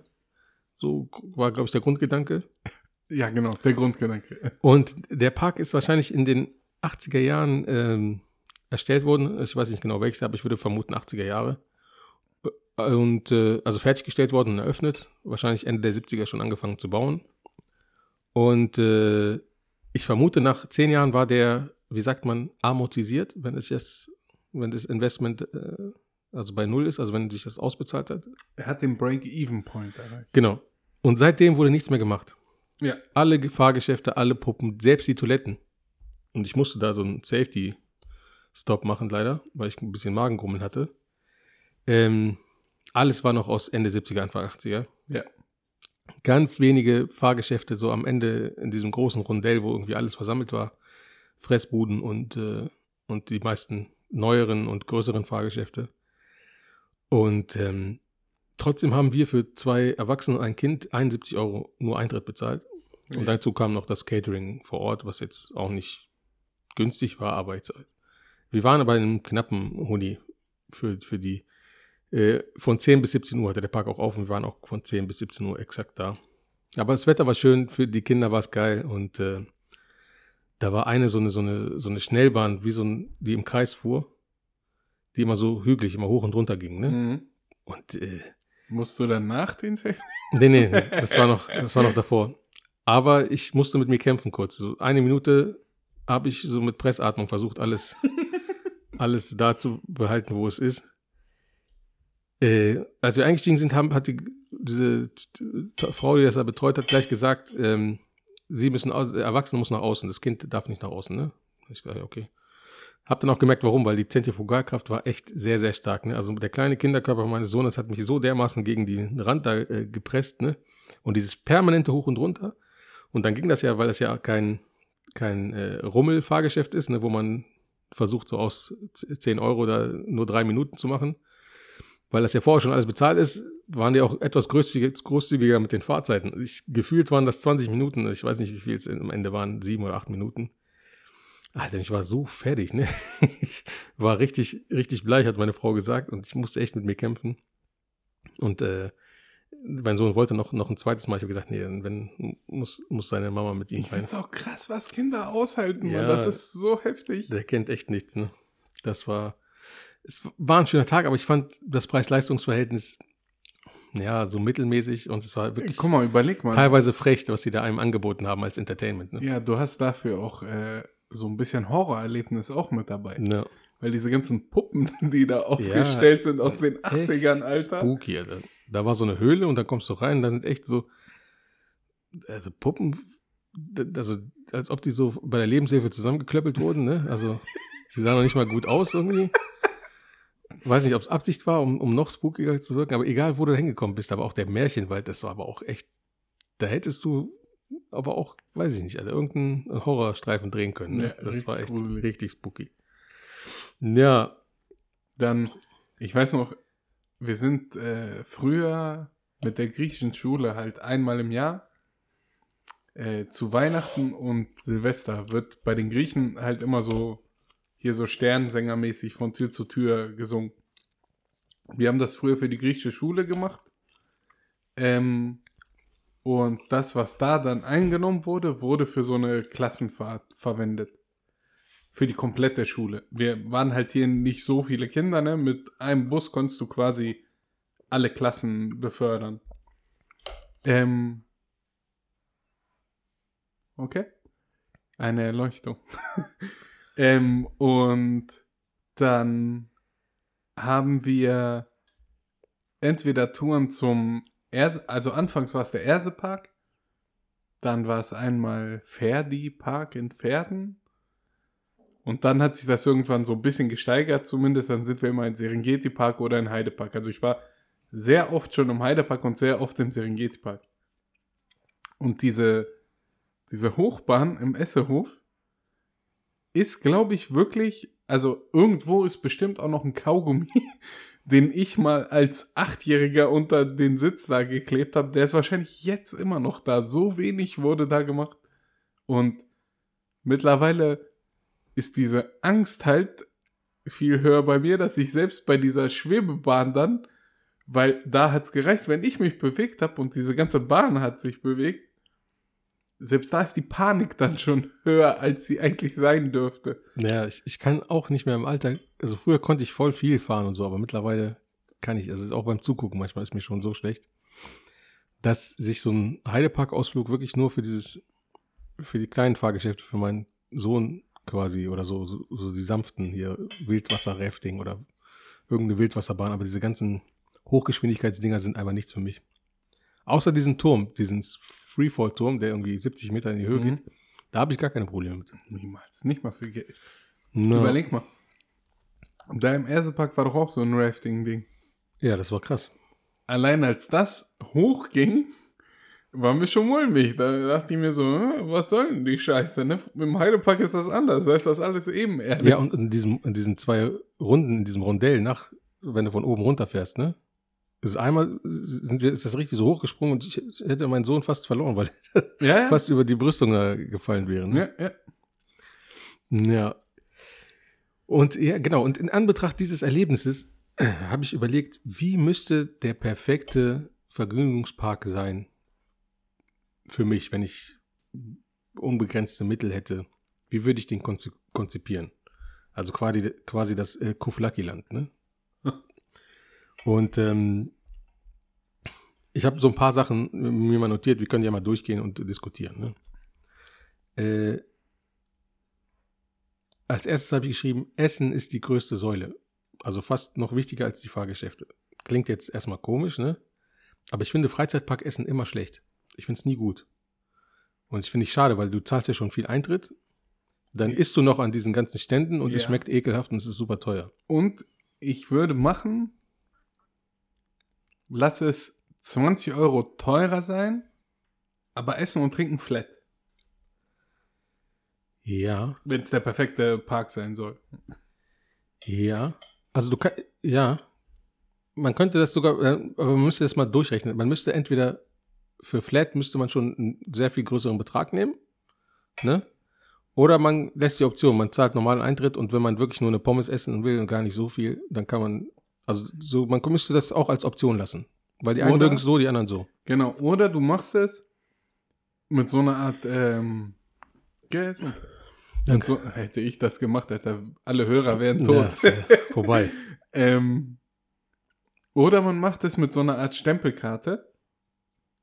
So war, glaube ich, der Grundgedanke. ja, genau, der Grundgedanke. Und der Park ist wahrscheinlich in den 80er Jahren ähm, erstellt worden. Ich weiß nicht genau welches, aber ich würde vermuten 80er Jahre. Und äh, also fertiggestellt worden und eröffnet. Wahrscheinlich Ende der 70er schon angefangen zu bauen. Und äh, ich vermute, nach zehn Jahren war der wie sagt man, amortisiert, wenn es jetzt, wenn das Investment äh, also bei Null ist, also wenn sich das ausbezahlt hat. Er hat den Break-Even-Point erreicht. Genau. Und seitdem wurde nichts mehr gemacht. Ja. Alle Fahrgeschäfte, alle Puppen, selbst die Toiletten. Und ich musste da so einen Safety-Stop machen, leider, weil ich ein bisschen Magengrummeln hatte. Ähm, alles war noch aus Ende 70er, Anfang 80er. Ja. Ganz wenige Fahrgeschäfte, so am Ende in diesem großen Rondell, wo irgendwie alles versammelt war. Fressbuden und, äh, und die meisten neueren und größeren Fahrgeschäfte. Und ähm, trotzdem haben wir für zwei Erwachsene und ein Kind 71 Euro nur Eintritt bezahlt. Und Ja. dazu kam noch das Catering vor Ort, was jetzt auch nicht günstig war, aber jetzt, wir waren aber in einem knappen Huni für, für die. Äh, von 10 bis 17 Uhr hatte der Park auch auf und wir waren auch von 10 bis 17 Uhr exakt da. Aber das Wetter war schön, für die Kinder war es geil und äh, da war eine so eine, so eine, so eine Schnellbahn, wie so ein, die im Kreis fuhr, die immer so hügelig, immer hoch und runter ging, ne? Mhm. Und äh, Musst du dann nach den Safety? Nee, nee, das war noch, das war noch davor. Aber ich musste mit mir kämpfen kurz. So eine Minute habe ich so mit Pressatmung versucht, alles, alles da zu behalten, wo es ist. Äh, als wir eingestiegen sind, haben, hat die, diese Frau, die das da betreut hat, gleich gesagt, ähm, sie müssen, aus, der Erwachsene muss nach außen, das Kind darf nicht nach außen, ne? Ich ja, okay. Hab dann auch gemerkt, warum, weil die Zentrifugalkraft war echt sehr, sehr stark. Ne? Also der kleine Kinderkörper meines Sohnes hat mich so dermaßen gegen den Rand da äh, gepresst, ne? Und dieses permanente Hoch und Runter. Und dann ging das ja, weil das ja kein, kein äh, Rummel-Fahrgeschäft ist, ne, wo man versucht, so aus 10 Euro da nur drei Minuten zu machen. Weil das ja vorher schon alles bezahlt ist, waren die auch etwas großzügiger, großzügiger mit den Fahrzeiten. Ich, gefühlt waren das 20 Minuten, ich weiß nicht, wie viel es am Ende waren, sieben oder acht Minuten. Alter, ich war so fertig, ne? Ich war richtig, richtig bleich, hat meine Frau gesagt, und ich musste echt mit mir kämpfen. Und äh, mein Sohn wollte noch, noch ein zweites Mal. Ich habe gesagt, nee, wenn muss, muss seine Mama mit ihm rein. find's auch krass, was Kinder aushalten, Ja. Mann. Das ist so heftig. Der kennt echt nichts, ne? Das war, es war ein schöner Tag, aber ich fand das Preis-Leistungs-Verhältnis, ja, so mittelmäßig und es war wirklich Guck mal, überleg mal. teilweise frech, was sie da einem angeboten haben als Entertainment, ne? Ja, du hast dafür auch äh, so ein bisschen Horrorerlebnis auch mit dabei. Ja. Weil diese ganzen Puppen, die da aufgestellt sind aus den 80ern, Echt Alter. Spooky, Alter. Da war so eine Höhle und dann kommst du rein, da sind echt so, also Puppen, also als ob die so bei der Lebenshilfe zusammengeklöppelt wurden, ne? Also sie sahen noch nicht mal gut aus irgendwie. Weiß nicht, ob es Absicht war, um, um noch spookiger zu wirken, aber egal, wo du hingekommen bist, aber auch der Märchenwald, das war aber auch echt, da hättest du aber auch, weiß ich nicht, also irgendeinen Horrorstreifen drehen können. Ne? Ja, das war echt gruselig. richtig spooky. Ja, Dann, ich weiß noch, wir sind äh, früher mit der griechischen Schule halt einmal im Jahr äh, zu Weihnachten und Silvester wird bei den Griechen halt immer so hier so Sternensängermäßig von Tür zu Tür gesungen. Wir haben das früher für die griechische Schule gemacht. Ähm, und das, was da dann eingenommen wurde, wurde für so eine Klassenfahrt verwendet. Für die komplette Schule. Wir waren halt hier nicht so viele Kinder, ne? Mit einem Bus konntest du quasi alle Klassen befördern. Ähm. Okay. Eine Erleuchtung. ähm, und dann haben wir entweder Touren zum Erse, also anfangs war es der Ersepark, dann war es einmal Ferdi Park in Pferden und dann hat sich das irgendwann so ein bisschen gesteigert, zumindest dann sind wir immer in Serengeti Park oder in Heidepark. Also ich war sehr oft schon im Heidepark und sehr oft im Serengeti Park. Und diese, diese Hochbahn im Essehof ist, glaube ich, wirklich, also irgendwo ist bestimmt auch noch ein Kaugummi, den ich mal als Achtjähriger unter den Sitz da geklebt habe. Der ist wahrscheinlich jetzt immer noch da. So wenig wurde da gemacht. Und mittlerweile ist diese Angst halt viel höher bei mir, dass ich selbst bei dieser Schwebebahn dann, weil da hat es gereicht, wenn ich mich bewegt habe und diese ganze Bahn hat sich bewegt, selbst da ist die Panik dann schon höher, als sie eigentlich sein dürfte. Ja, ich, ich kann auch nicht mehr im Alter, also früher konnte ich voll viel fahren und so, aber mittlerweile kann ich, also auch beim Zugucken manchmal ist mir schon so schlecht, dass sich so ein Heidepark-Ausflug wirklich nur für dieses, für die kleinen Fahrgeschäfte für meinen Sohn quasi oder so, so, so die sanften hier, Wildwasser-Rafting oder irgendeine Wildwasserbahn, aber diese ganzen Hochgeschwindigkeitsdinger sind einfach nichts für mich. Außer diesen Turm, diesen Freefall-Turm, der irgendwie 70 Meter in die Höhe Mhm. geht, da habe ich gar keine Probleme mit. Niemals. Nicht mal für Geld. Na, Überleg mal. Da im Ersepark war doch auch so ein Rafting-Ding. Ja, das war krass. Allein als das hochging, war mir schon mulmig. Da dachte ich mir so, was soll denn die Scheiße? Ne? Im Heidepark ist das anders. Da ist das alles ebenerdig. Ja, und in, diesem, in diesen zwei Runden, in diesem Rondell nach, wenn du von oben runterfährst, ne? Ist einmal, sind wir, ist das richtig so hochgesprungen und ich hätte meinen Sohn fast verloren, weil ja, ja. fast über die Brüstung da gefallen wäre. Ne? ja, ja. Ja. Und ja, genau. Und in Anbetracht dieses Erlebnisses äh, habe ich überlegt, wie müsste der perfekte Vergnügungspark sein für mich, wenn ich unbegrenzte Mittel hätte. Wie würde ich den konzi konzipieren? Also quasi, quasi das äh, Kuflaki-Land, ne? Und ähm, ich habe so ein paar Sachen mir mal notiert, wir können ja mal durchgehen und diskutieren. Ne? Äh, als erstes habe ich geschrieben, Essen ist die größte Säule. Also fast noch wichtiger als die Fahrgeschäfte. Klingt jetzt erstmal komisch, ne? Aber ich finde Freizeitparkessen immer schlecht. Ich finde es nie gut. Und ich finde ich schade, weil du zahlst ja schon viel Eintritt. Dann isst du noch an diesen ganzen Ständen und es Ja. schmeckt ekelhaft und es ist super teuer. Und ich würde machen, lass es 20 Euro teurer sein, aber Essen und Trinken flat. Ja, Wenn es der perfekte Park sein soll. ja. Also du kannst, ja. Man könnte das sogar, äh, aber man müsste das mal durchrechnen. Man müsste entweder für Flat müsste man schon einen sehr viel größeren Betrag nehmen, ne? Oder man lässt die Option, man zahlt normalen Eintritt und wenn man wirklich nur eine Pommes essen will und gar nicht so viel, dann kann man, also so, man müsste das auch als Option lassen. Weil die einen mögen es so, die anderen so. Genau. Oder du machst es mit so einer Art ähm, Gegessen. Mit so, hätte ich das gemacht, hätte alle Hörer wären Ja, tot. äh, vorbei. Ähm, oder man macht es mit so einer Art Stempelkarte.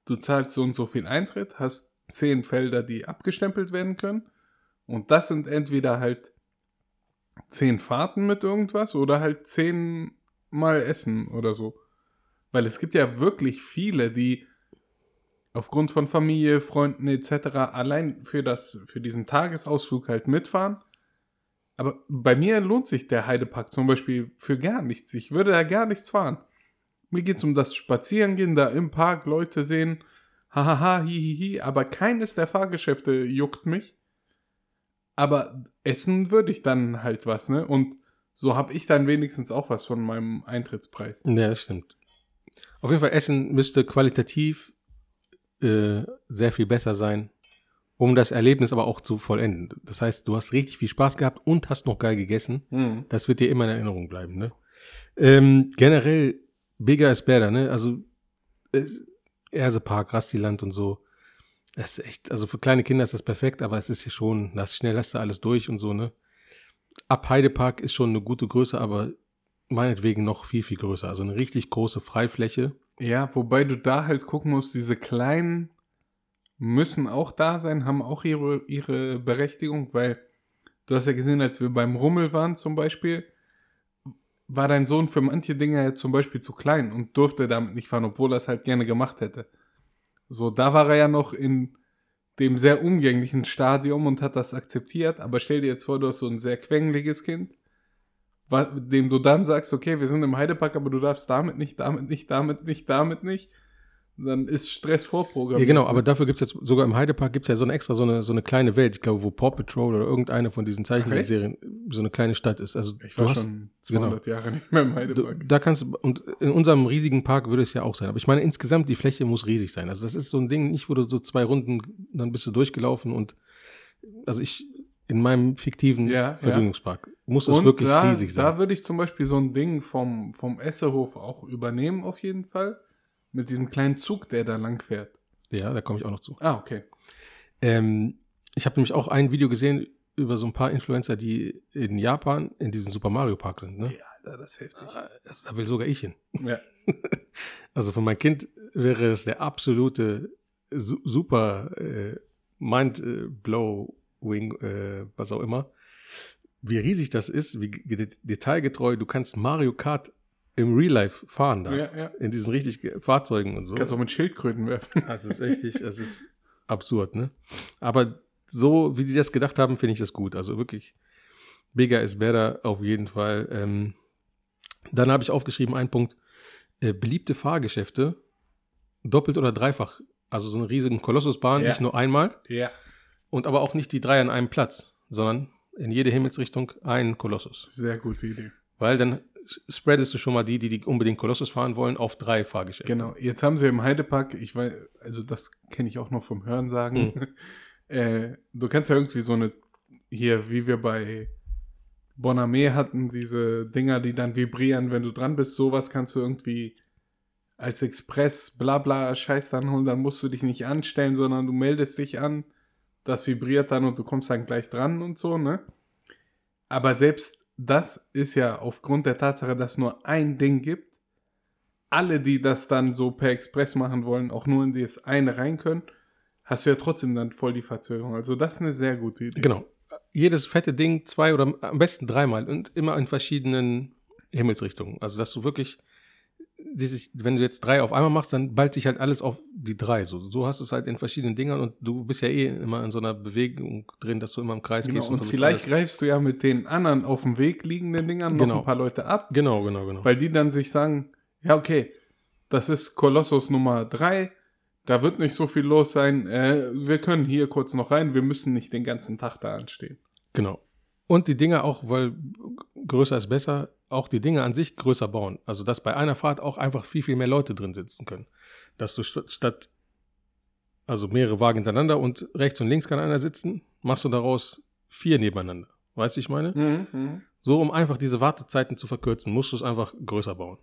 Du zahlst so und so viel Eintritt, hast zehn Felder, die abgestempelt werden können. Und das sind entweder halt zehn Fahrten mit irgendwas oder halt zehn Mal Essen oder so. Weil es gibt ja wirklich viele, die aufgrund von Familie, Freunden etc. allein für, das, für diesen Tagesausflug halt mitfahren. Aber bei mir lohnt sich der Heidepark zum Beispiel für gar nichts. Ich würde da gar nichts fahren. Mir geht es um das Spazierengehen, da im Park Leute sehen, hahaha, hihihi, aber keines der Fahrgeschäfte juckt mich. Aber essen würde ich dann halt was, ne? Und so habe ich dann wenigstens auch was von meinem Eintrittspreis. Ja, das stimmt. Auf jeden Fall, Essen müsste qualitativ äh, sehr viel besser sein, um das Erlebnis aber auch zu vollenden. Das heißt, du hast richtig viel Spaß gehabt und hast noch geil gegessen. Hm. Das wird dir immer in Erinnerung bleiben, ne? Ähm, generell, bigger is better, ne? Also, es- Ersepark, Rastiland und so. Das ist echt, also für kleine Kinder ist das perfekt, aber es ist ja schon, das schnell hast du alles durch und so, ne? Ab Heidepark ist schon eine gute Größe, aber meinetwegen noch viel, viel größer. Also eine richtig große Freifläche. Ja, wobei du da halt gucken musst, diese kleinen müssen auch da sein, haben auch ihre, ihre Berechtigung, weil du hast ja gesehen, als wir beim Rummel waren zum Beispiel, war dein Sohn für manche Dinge ja zum Beispiel zu klein und durfte damit nicht fahren, obwohl er es halt gerne gemacht hätte. So, da war er ja noch in dem sehr umgänglichen Stadium und hat das akzeptiert, aber stell dir jetzt vor, du hast so ein sehr quengeliges Kind, dem du dann sagst, okay, wir sind im Heidepark, aber du darfst damit nicht, damit nicht, damit nicht, damit nicht, dann ist Stress vorprogrammiert. Ja, genau, aber dafür gibt es jetzt, sogar im Heidepark gibt es ja so eine extra, so eine, so eine kleine Welt, ich glaube, wo Paw Patrol oder irgendeine von diesen Zeichentrickserien so eine kleine Stadt ist. Also Ich war du hast, schon 200 Jahre nicht mehr im du, Heidepark. da kannst du, und in unserem riesigen Park würde es ja auch sein. Aber ich meine, insgesamt, die Fläche muss riesig sein. Also das ist so ein Ding, nicht, wo du so zwei Runden, dann bist du durchgelaufen und, also ich, in meinem fiktiven Ja, ja. Vergnügungspark muss es Und wirklich da, riesig sein. Da würde ich zum Beispiel so ein Ding vom, vom Essehof auch übernehmen, auf jeden Fall. Mit diesem kleinen Zug, der da lang fährt. ja, da komme ich auch noch zu. Ah, okay. Ähm, ich habe nämlich auch ein Video gesehen über so ein paar Influencer, die in Japan in diesem Super Mario Park sind. Ne? Ja, das ist heftig. Das, da will sogar ich hin. Ja. Also für mein Kind wäre es der absolute su super äh, Mind-Blowing, äh, was auch immer. wie riesig das ist, wie ge- detailgetreu. Du kannst Mario Kart im Real Life fahren da. Ja, ja. In diesen richtig ge- Fahrzeugen und so. Kannst auch mit Schildkröten werfen. Das ist richtig, das ist absurd, ne? Aber so, wie die das gedacht haben, finde ich das gut. Also wirklich, bigger is better auf jeden Fall. Ähm, dann habe ich aufgeschrieben, einen Punkt, äh, beliebte Fahrgeschäfte, doppelt oder dreifach. Also so eine riesige Kolossusbahn, Ja. nicht nur einmal. Ja. Und aber auch nicht die drei an einem Platz, sondern in jede Himmelsrichtung ein Kolossus. Sehr gute Idee. Weil dann spreadest du schon mal die, die, die unbedingt Kolossus fahren wollen, auf drei Fahrgeschäfte. Genau. Jetzt haben sie im Heidepark, ich weiß, also das kenne ich auch noch vom Hören sagen. Hm. äh, du kannst ja irgendwie so eine, hier, wie wir bei Bonamé hatten, diese Dinger, die dann vibrieren, wenn du dran bist, sowas kannst du irgendwie als Express, bla bla, Scheiß dann holen, dann musst du dich nicht anstellen, sondern du meldest dich an, das vibriert dann und du kommst dann gleich dran und so, ne? Aber selbst das ist ja aufgrund der Tatsache, dass nur ein Ding gibt, alle, die das dann so per Express machen wollen, auch nur in das eine rein können, hast du ja trotzdem dann voll die Verzögerung. Also das ist eine sehr gute Idee. Genau. Jedes fette Ding zwei oder am besten dreimal und immer in verschiedenen Himmelsrichtungen. Also, dass du wirklich, dieses, wenn du jetzt drei auf einmal machst, dann ballt sich halt alles auf die drei. So, so hast du es halt in verschiedenen Dingern und du bist ja eh immer in so einer Bewegung drin, dass du immer im Kreis Genau, gehst. und versuchst vielleicht greifst du ja mit den anderen auf dem Weg liegenden Dingern noch Genau. ein paar Leute ab, Genau, genau, genau. weil die dann sich sagen, ja okay, das ist Kolossus Nummer 3, da wird nicht so viel los sein, äh, wir können hier kurz noch rein, wir müssen nicht den ganzen Tag da anstehen. Genau. Und die Dinge auch, weil größer ist besser, auch die Dinge an sich größer bauen. Also, dass bei einer Fahrt auch einfach viel, viel mehr Leute drin sitzen können. Dass du st statt, also mehrere Wagen hintereinander und rechts und links kann einer sitzen, machst du daraus vier nebeneinander. Weißt du, wie ich meine? Mhm. So, um einfach diese Wartezeiten zu verkürzen, musst du es einfach größer bauen.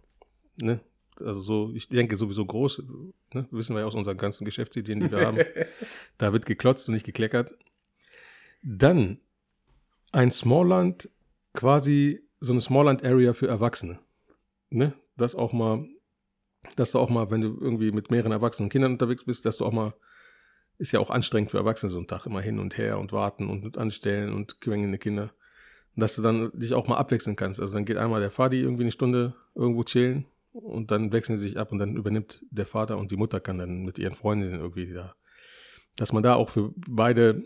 Ne? Also so, ich denke sowieso groß, ne? wissen wir ja aus unseren ganzen Geschäftsideen, die wir haben. Da wird geklotzt und nicht gekleckert. Dann ein Smallland, quasi so eine Smallland-Area für Erwachsene. Ne? Das auch mal, dass du auch mal, wenn du irgendwie mit mehreren erwachsenen Kindern unterwegs bist, dass du auch mal, ist ja auch anstrengend für Erwachsene so ein Tag, immer hin und her und warten und anstellen und quengelnde Kinder. Dass du dann dich auch mal abwechseln kannst. Also dann geht einmal der Vati irgendwie eine Stunde irgendwo chillen und dann wechseln sie sich ab und dann übernimmt der Vater und die Mutter kann dann mit ihren Freundinnen irgendwie da. Dass man da auch für beide,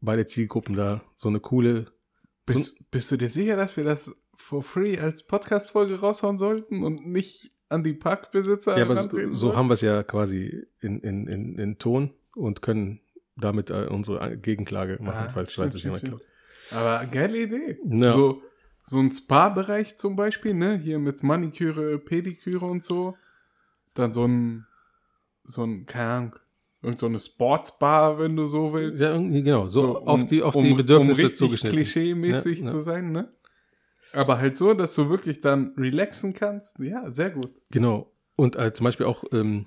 beide Zielgruppen da so eine coole. Bist, bist du dir sicher, dass wir das for free als Podcast-Folge raushauen sollten und nicht an die Parkbesitzer ja, aber so, so haben wir es ja quasi in, in, in, in Ton und können damit äh, unsere Gegenklage machen, Ah, falls, es jemand glaubt. Aber geile Idee. Ja. So, so ein Spa-Bereich zum Beispiel, ne? Hier mit Maniküre, Pediküre und so. Dann so ein, so ein, keine Ahnung, irgend so eine Sportsbar, wenn du so willst. Ja, irgendwie, genau, so, um- auf die, auf die um- Bedürfnisse um zugeschnitten. klischee-mäßig Ja, ja. zu sein, ne? Aber halt so, dass du wirklich dann relaxen kannst. Ja, sehr gut. Genau. Und äh, zum Beispiel auch, ähm,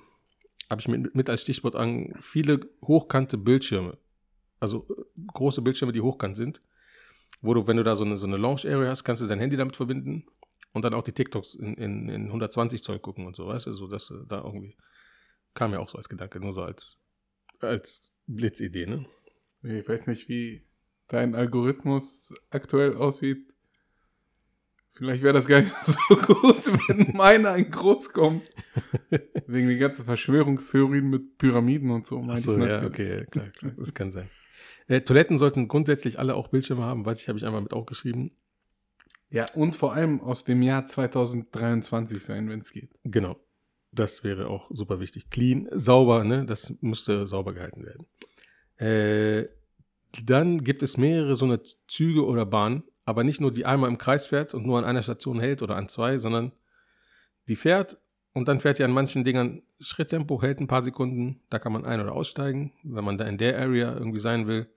habe ich mit, mit als Stichwort an, viele hochkante Bildschirme. Also äh, große Bildschirme, die hochkant sind. Wo du, wenn du da so eine, so eine Launch-Area hast, kannst du dein Handy damit verbinden und dann auch die TikToks in, in, in 120 Zoll gucken und so, weißt du, so dass da irgendwie, kam ja auch so als Gedanke, nur so als, als Blitzidee, ne? Ich weiß nicht, wie dein Algorithmus aktuell aussieht. Vielleicht wäre das gar nicht so gut, wenn meiner in groß kommt. Wegen den ganzen Verschwörungstheorien mit Pyramiden und so. Achso, ich ja, okay, klar, klar, das kann sein. Äh, Toiletten sollten grundsätzlich alle auch Bildschirme haben, weiß ich, habe ich einmal mit auch geschrieben. Ja, und vor allem aus dem Jahr 2023 sein, wenn es geht. Genau. Das wäre auch super wichtig. Clean, sauber, ne? Das müsste sauber gehalten werden. Äh, dann gibt es mehrere so eine Züge oder Bahnen, aber nicht nur die einmal im Kreis fährt und nur an einer Station hält oder an zwei, sondern die fährt und dann fährt die an manchen Dingern Schritttempo, hält ein paar Sekunden, da kann man ein- oder aussteigen, wenn man da in der Area irgendwie sein will.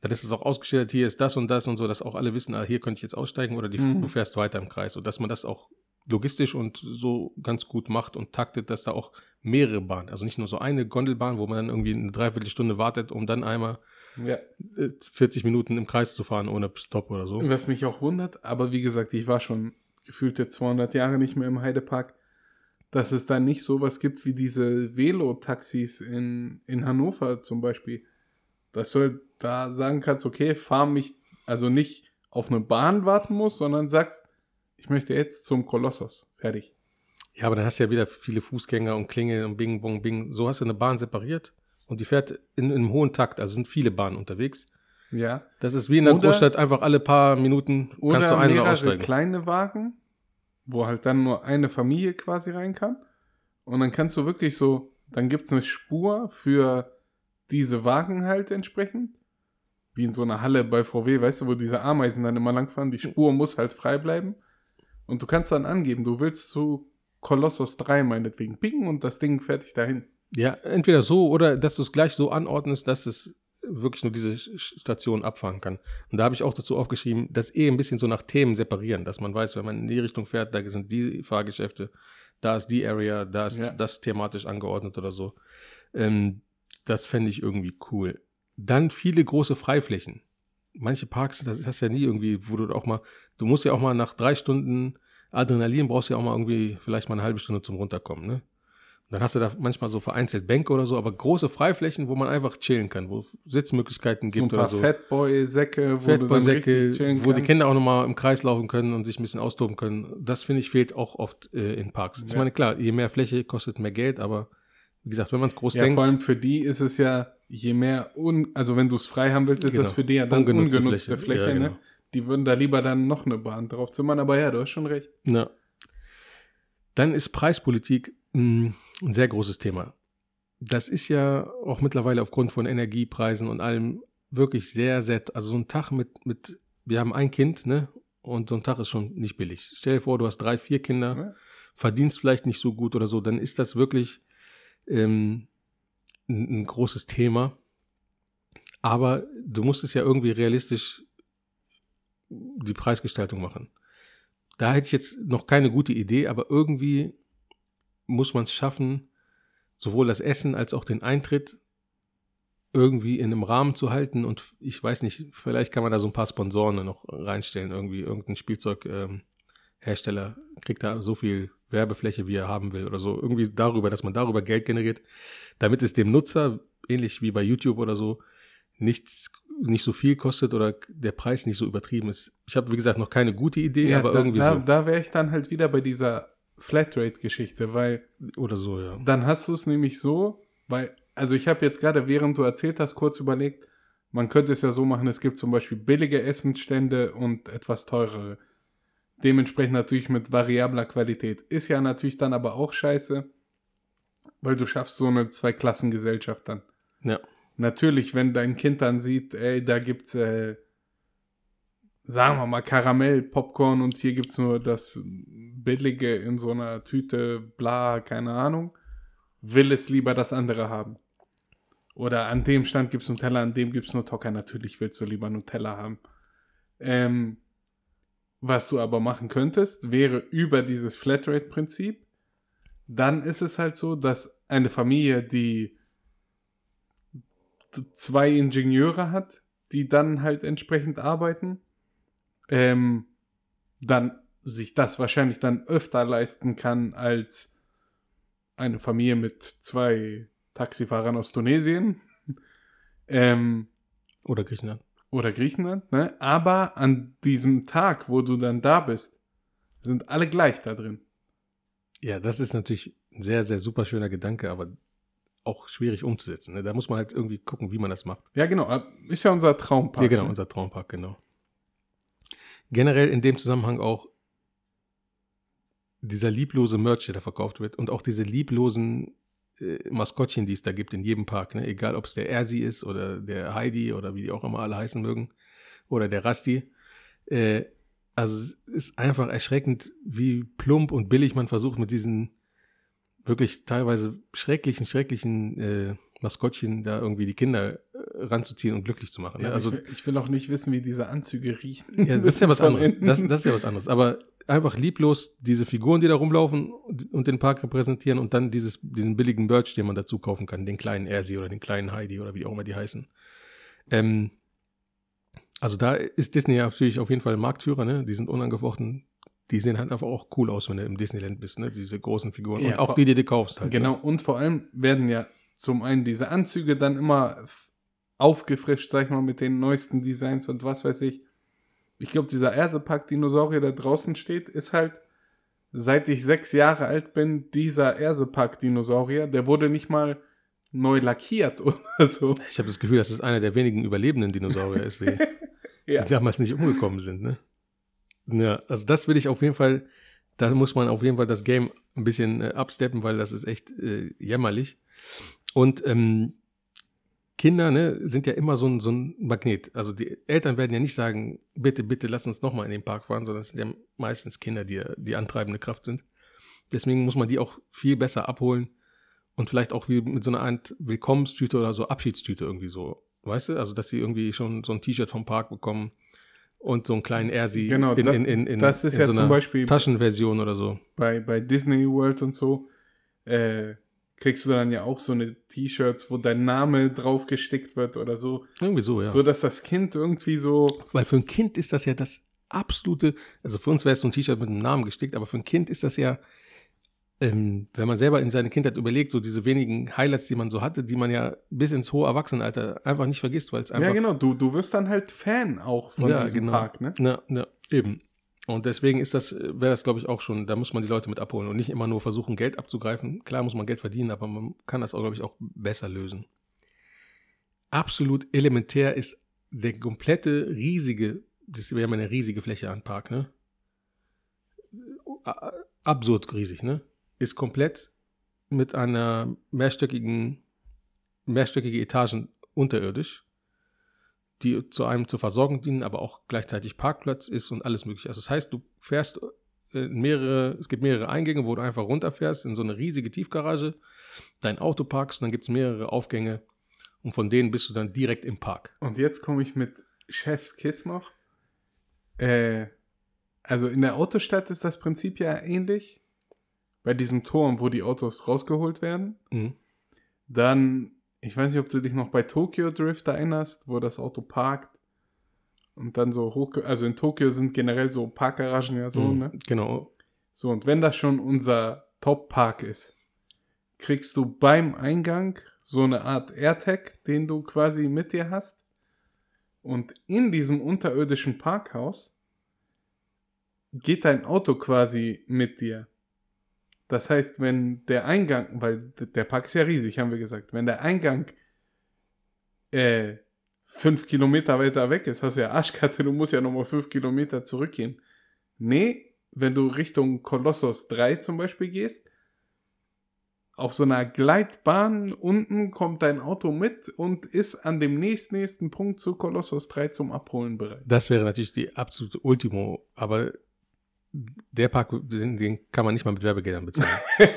Dann ist es auch ausgestellt, hier ist das und das und so, dass auch alle wissen, ah, hier könnte ich jetzt aussteigen oder die, Mhm. du fährst weiter im Kreis. Und dass man das auch logistisch und so ganz gut macht und taktet, dass da auch mehrere Bahnen, also nicht nur so eine Gondelbahn, wo man dann irgendwie eine Dreiviertelstunde wartet, um dann einmal Ja. äh, 40 Minuten im Kreis zu fahren ohne Stopp oder so. Was mich auch wundert, aber wie gesagt, ich war schon gefühlte 200 Jahre nicht mehr im Heidepark, dass es da nicht sowas gibt wie diese Velo-Taxis in, in Hannover zum Beispiel. Dass du halt da sagen kannst, okay, fahr mich, also nicht auf eine Bahn warten musst, sondern sagst, ich möchte jetzt zum Kolossos. Fertig. Ja, aber dann hast du ja wieder viele Fußgänger und Klingel und Bing, Bong, Bing. So hast du eine Bahn separiert und die fährt in, in einem hohen Takt. Also sind viele Bahnen unterwegs. Ja. Das ist wie in der Oder- Großstadt einfach alle paar Minuten Oder kannst du ein- oder aussteigen. kleine Wagen, wo halt dann nur eine Familie quasi rein kann. Und dann kannst du wirklich so, dann gibt es eine Spur für diese Wagen halt entsprechend. Wie in so einer Halle bei VW, weißt du, wo diese Ameisen dann immer langfahren. Die Spur muss halt frei bleiben. Und du kannst dann angeben, du willst zu Colossus 3 meinetwegen pingen und das Ding fertig dahin. Ja, entweder so oder dass du es gleich so anordnest, dass es wirklich nur diese Station abfahren kann. Und da habe ich auch dazu aufgeschrieben, das eh ein bisschen so nach Themen separieren, dass man weiß, wenn man in die Richtung fährt, da sind die Fahrgeschäfte, da ist die Area, da ist Ja. das thematisch angeordnet oder so. Ähm, das fände ich irgendwie cool. Dann viele große Freiflächen. Manche Parks, das hast du ja nie irgendwie, wo du auch mal, du musst ja auch mal nach drei Stunden Adrenalin brauchst du ja auch mal irgendwie vielleicht mal eine halbe Stunde zum Runterkommen, ne? Und dann hast du da manchmal so vereinzelt Bänke oder so, aber große Freiflächen, wo man einfach chillen kann, wo Sitzmöglichkeiten So gibt oder so. Fatboy-Säcke, wo chillen wo die. Kinder auch nochmal im Kreis laufen können und sich ein bisschen austoben können. Das finde ich fehlt auch oft äh, in Parks. Ich Ja. meine, klar, je mehr Fläche kostet mehr Geld, aber wie gesagt, wenn man es groß Ja, denkt, vor allem für die ist es ja, je mehr, un also wenn du es frei haben willst, ist Genau. das für die ja dann ungenutzte, Ungenutzte Fläche. Fläche. Ja, ne? Die würden da lieber dann noch eine Bahn drauf zimmern, aber ja, du hast schon recht. Ja. Dann ist Preispolitik mh, ein sehr großes Thema. Das ist ja auch mittlerweile aufgrund von Energiepreisen und allem wirklich sehr, sehr, also so ein Tag mit, mit, wir haben ein Kind, ne? Und so ein Tag ist schon nicht billig. Stell dir vor, du hast drei, vier Kinder, Ja. verdienst vielleicht nicht so gut oder so, dann ist das wirklich ähm, ein, ein großes Thema. Aber du musst es ja irgendwie realistisch die Preisgestaltung machen. Da hätte ich jetzt noch keine gute Idee, aber irgendwie muss man es schaffen, sowohl das Essen als auch den Eintritt irgendwie in einem Rahmen zu halten. Und ich weiß nicht, vielleicht kann man da so ein paar Sponsoren noch reinstellen. Irgendwie irgendein Spielzeughersteller kriegt da so viel Werbefläche, wie er haben will oder so. Irgendwie darüber, dass man darüber Geld generiert, damit es dem Nutzer, ähnlich wie bei YouTube oder so, nichts, nicht so viel kostet oder der Preis nicht so übertrieben ist. Ich habe, wie gesagt, noch keine gute Idee, aber da, irgendwie da, so. da wäre ich dann halt wieder bei dieser Flatrate-Geschichte, weil Oder so, ja. dann hast du es nämlich so, weil, also ich habe jetzt gerade, während du erzählt hast, kurz überlegt, man könnte es ja so machen, es gibt zum Beispiel billige Essensstände und etwas teurere. Dementsprechend natürlich mit variabler Qualität. Ist ja natürlich dann aber auch scheiße, weil du schaffst so eine Zweiklassengesellschaft dann. Ja. Natürlich, wenn dein Kind dann sieht, ey, da gibt's, äh, sagen wir mal, Karamell, Popcorn und hier gibt's nur das billige in so einer Tüte, bla, keine Ahnung, will es lieber das andere haben. Oder an dem Stand gibt's Nutella, an dem gibt's nur Tocker. Natürlich willst du lieber Nutella haben. Ähm, was du aber machen könntest, wäre über dieses Flatrate-Prinzip, dann ist es halt so, dass eine Familie, die zwei Ingenieure hat, die dann halt entsprechend arbeiten, ähm, dann sich das wahrscheinlich dann öfter leisten kann als eine Familie mit zwei Taxifahrern aus Tunesien ähm, Oder Griechenland. oder Griechenland. Ne? Aber an diesem Tag, wo du dann da bist, sind alle gleich da drin. Ja, das ist natürlich ein sehr, sehr super schöner Gedanke, aber auch schwierig umzusetzen. Ne? Da muss man halt irgendwie gucken, wie man das macht. Ja, genau. äh, Ist ja unser Traumpark. ja, genau, ne? unser Traumpark, genau. Generell in dem Zusammenhang auch dieser lieblose Merch, der da verkauft wird und auch diese lieblosen äh, Maskottchen, die es da gibt in jedem Park, ne? egal ob es der Ersi ist oder der Heidi oder wie die auch immer alle heißen mögen oder der Rasti. Äh, also es ist einfach erschreckend, wie plump und billig man versucht mit diesen wirklich teilweise schrecklichen, schrecklichen äh, Maskottchen da irgendwie die Kinder äh, ranzuziehen und glücklich zu machen. Ja, ne? also also ich will, ich will auch nicht wissen, wie diese Anzüge riechen. ja, das ist ja was anderes. Das, das ist ja was anderes. Aber einfach lieblos diese Figuren, die da rumlaufen und den Park repräsentieren und dann dieses, diesen billigen Merch, den man dazu kaufen kann, den kleinen Ersi oder den kleinen Heidi oder wie auch immer die heißen. Ähm, also da ist Disney ja natürlich auf jeden Fall Marktführer, ne? Die sind unangefochten. Die sehen halt einfach auch cool aus, wenn du im Disneyland bist, ne? Diese großen Figuren. Ja, und auch die, die du kaufst halt. Genau, und vor allem werden ja zum einen diese Anzüge dann immer aufgefrischt, sag ich mal, mit den neuesten Designs und was weiß ich. ich glaube, dieser Ersepack-Dinosaurier, der draußen steht, ist halt, seit ich sechs Jahre alt bin, dieser Ersepack-Dinosaurier, der wurde nicht mal neu lackiert oder so. Ich habe das Gefühl, dass es einer der wenigen überlebenden Dinosaurier ist, die, Ja. die damals nicht umgekommen sind. Ne? Ja, also das will ich auf jeden Fall, da muss man auf jeden Fall das Game ein bisschen äh, absteppen, weil das ist echt äh, jämmerlich. Und ähm, Kinder ne, sind ja immer so ein, so ein Magnet. Also die Eltern werden ja nicht sagen, bitte, bitte lass uns nochmal in den Park fahren, sondern es sind ja meistens Kinder, die die antreibende Kraft sind. Deswegen muss man die auch viel besser abholen und vielleicht auch wie mit so einer Art Willkommenstüte oder so Abschiedstüte irgendwie so. Weißt du? Also, dass sie irgendwie schon so ein T-Shirt vom Park bekommen und so einen kleinen Ersi Genau, in, in, in, in, das ist in ja so zum Beispiel- Taschenversion oder so. bei, bei Disney World und so, äh, kriegst du dann ja auch so eine T-Shirts, wo dein Name drauf gestickt wird oder so. Irgendwie so, ja. So dass das Kind irgendwie so. Weil für ein Kind ist das ja das absolute, also für uns wäre es so ein T-Shirt mit einem Namen gestickt, aber für ein Kind ist das ja, ähm, wenn man selber in seine Kindheit überlegt, so diese wenigen Highlights, die man so hatte, die man ja bis ins hohe Erwachsenenalter einfach nicht vergisst, weil es einfach Ja, genau, du, du wirst dann halt Fan auch von Ja, diesem genau. Park, ne? Ja, ja, eben. Und deswegen ist das, wäre das, glaube ich, auch schon, da muss man die Leute mit abholen und nicht immer nur versuchen, Geld abzugreifen. Klar muss man Geld verdienen, aber man kann das auch, glaube ich, auch besser lösen. Absolut elementär ist der komplette riesige, das wäre mal eine riesige Fläche an Park, ne? A- Absurd riesig, ne? Ist komplett mit einer mehrstöckigen, mehrstöckige Etagen unterirdisch die zu einem zur Versorgung dienen, aber auch gleichzeitig Parkplatz ist und alles mögliche. Also das heißt, du fährst äh, mehrere, es gibt mehrere Eingänge, wo du einfach runterfährst in so eine riesige Tiefgarage, dein Auto parkst und dann gibt es mehrere Aufgänge und von denen bist du dann direkt im Park. Und jetzt komme ich mit Chefskiss noch. Äh, also in der Autostadt ist das Prinzip ja ähnlich. Bei diesem Turm, wo die Autos rausgeholt werden. Mhm. Dann, ich weiß nicht, ob du dich noch bei Tokyo Drift erinnerst, wo das Auto parkt und dann so hoch. Also in Tokio sind generell so Parkgaragen ja so, Mhm. ne? Genau. So, und wenn das schon unser Top-Park ist, kriegst du beim Eingang so eine Art AirTag, den du quasi mit dir hast. Und in diesem unterirdischen Parkhaus geht dein Auto quasi mit dir. Das heißt, wenn der Eingang, weil der Park ist ja riesig, haben wir gesagt, wenn der Eingang äh, fünf Kilometer weiter weg ist, hast du ja Arschkarte, du musst ja nochmal fünf Kilometer zurückgehen. Nee, wenn du Richtung Kolossos 3 zum Beispiel gehst, auf so einer Gleitbahn unten kommt dein Auto mit und ist an dem nächstnächsten Punkt zu Kolossos 3 zum Abholen bereit. Das wäre natürlich die absolute Ultimo, aber der Park, den, den kann man nicht mal mit Werbegeldern bezahlen.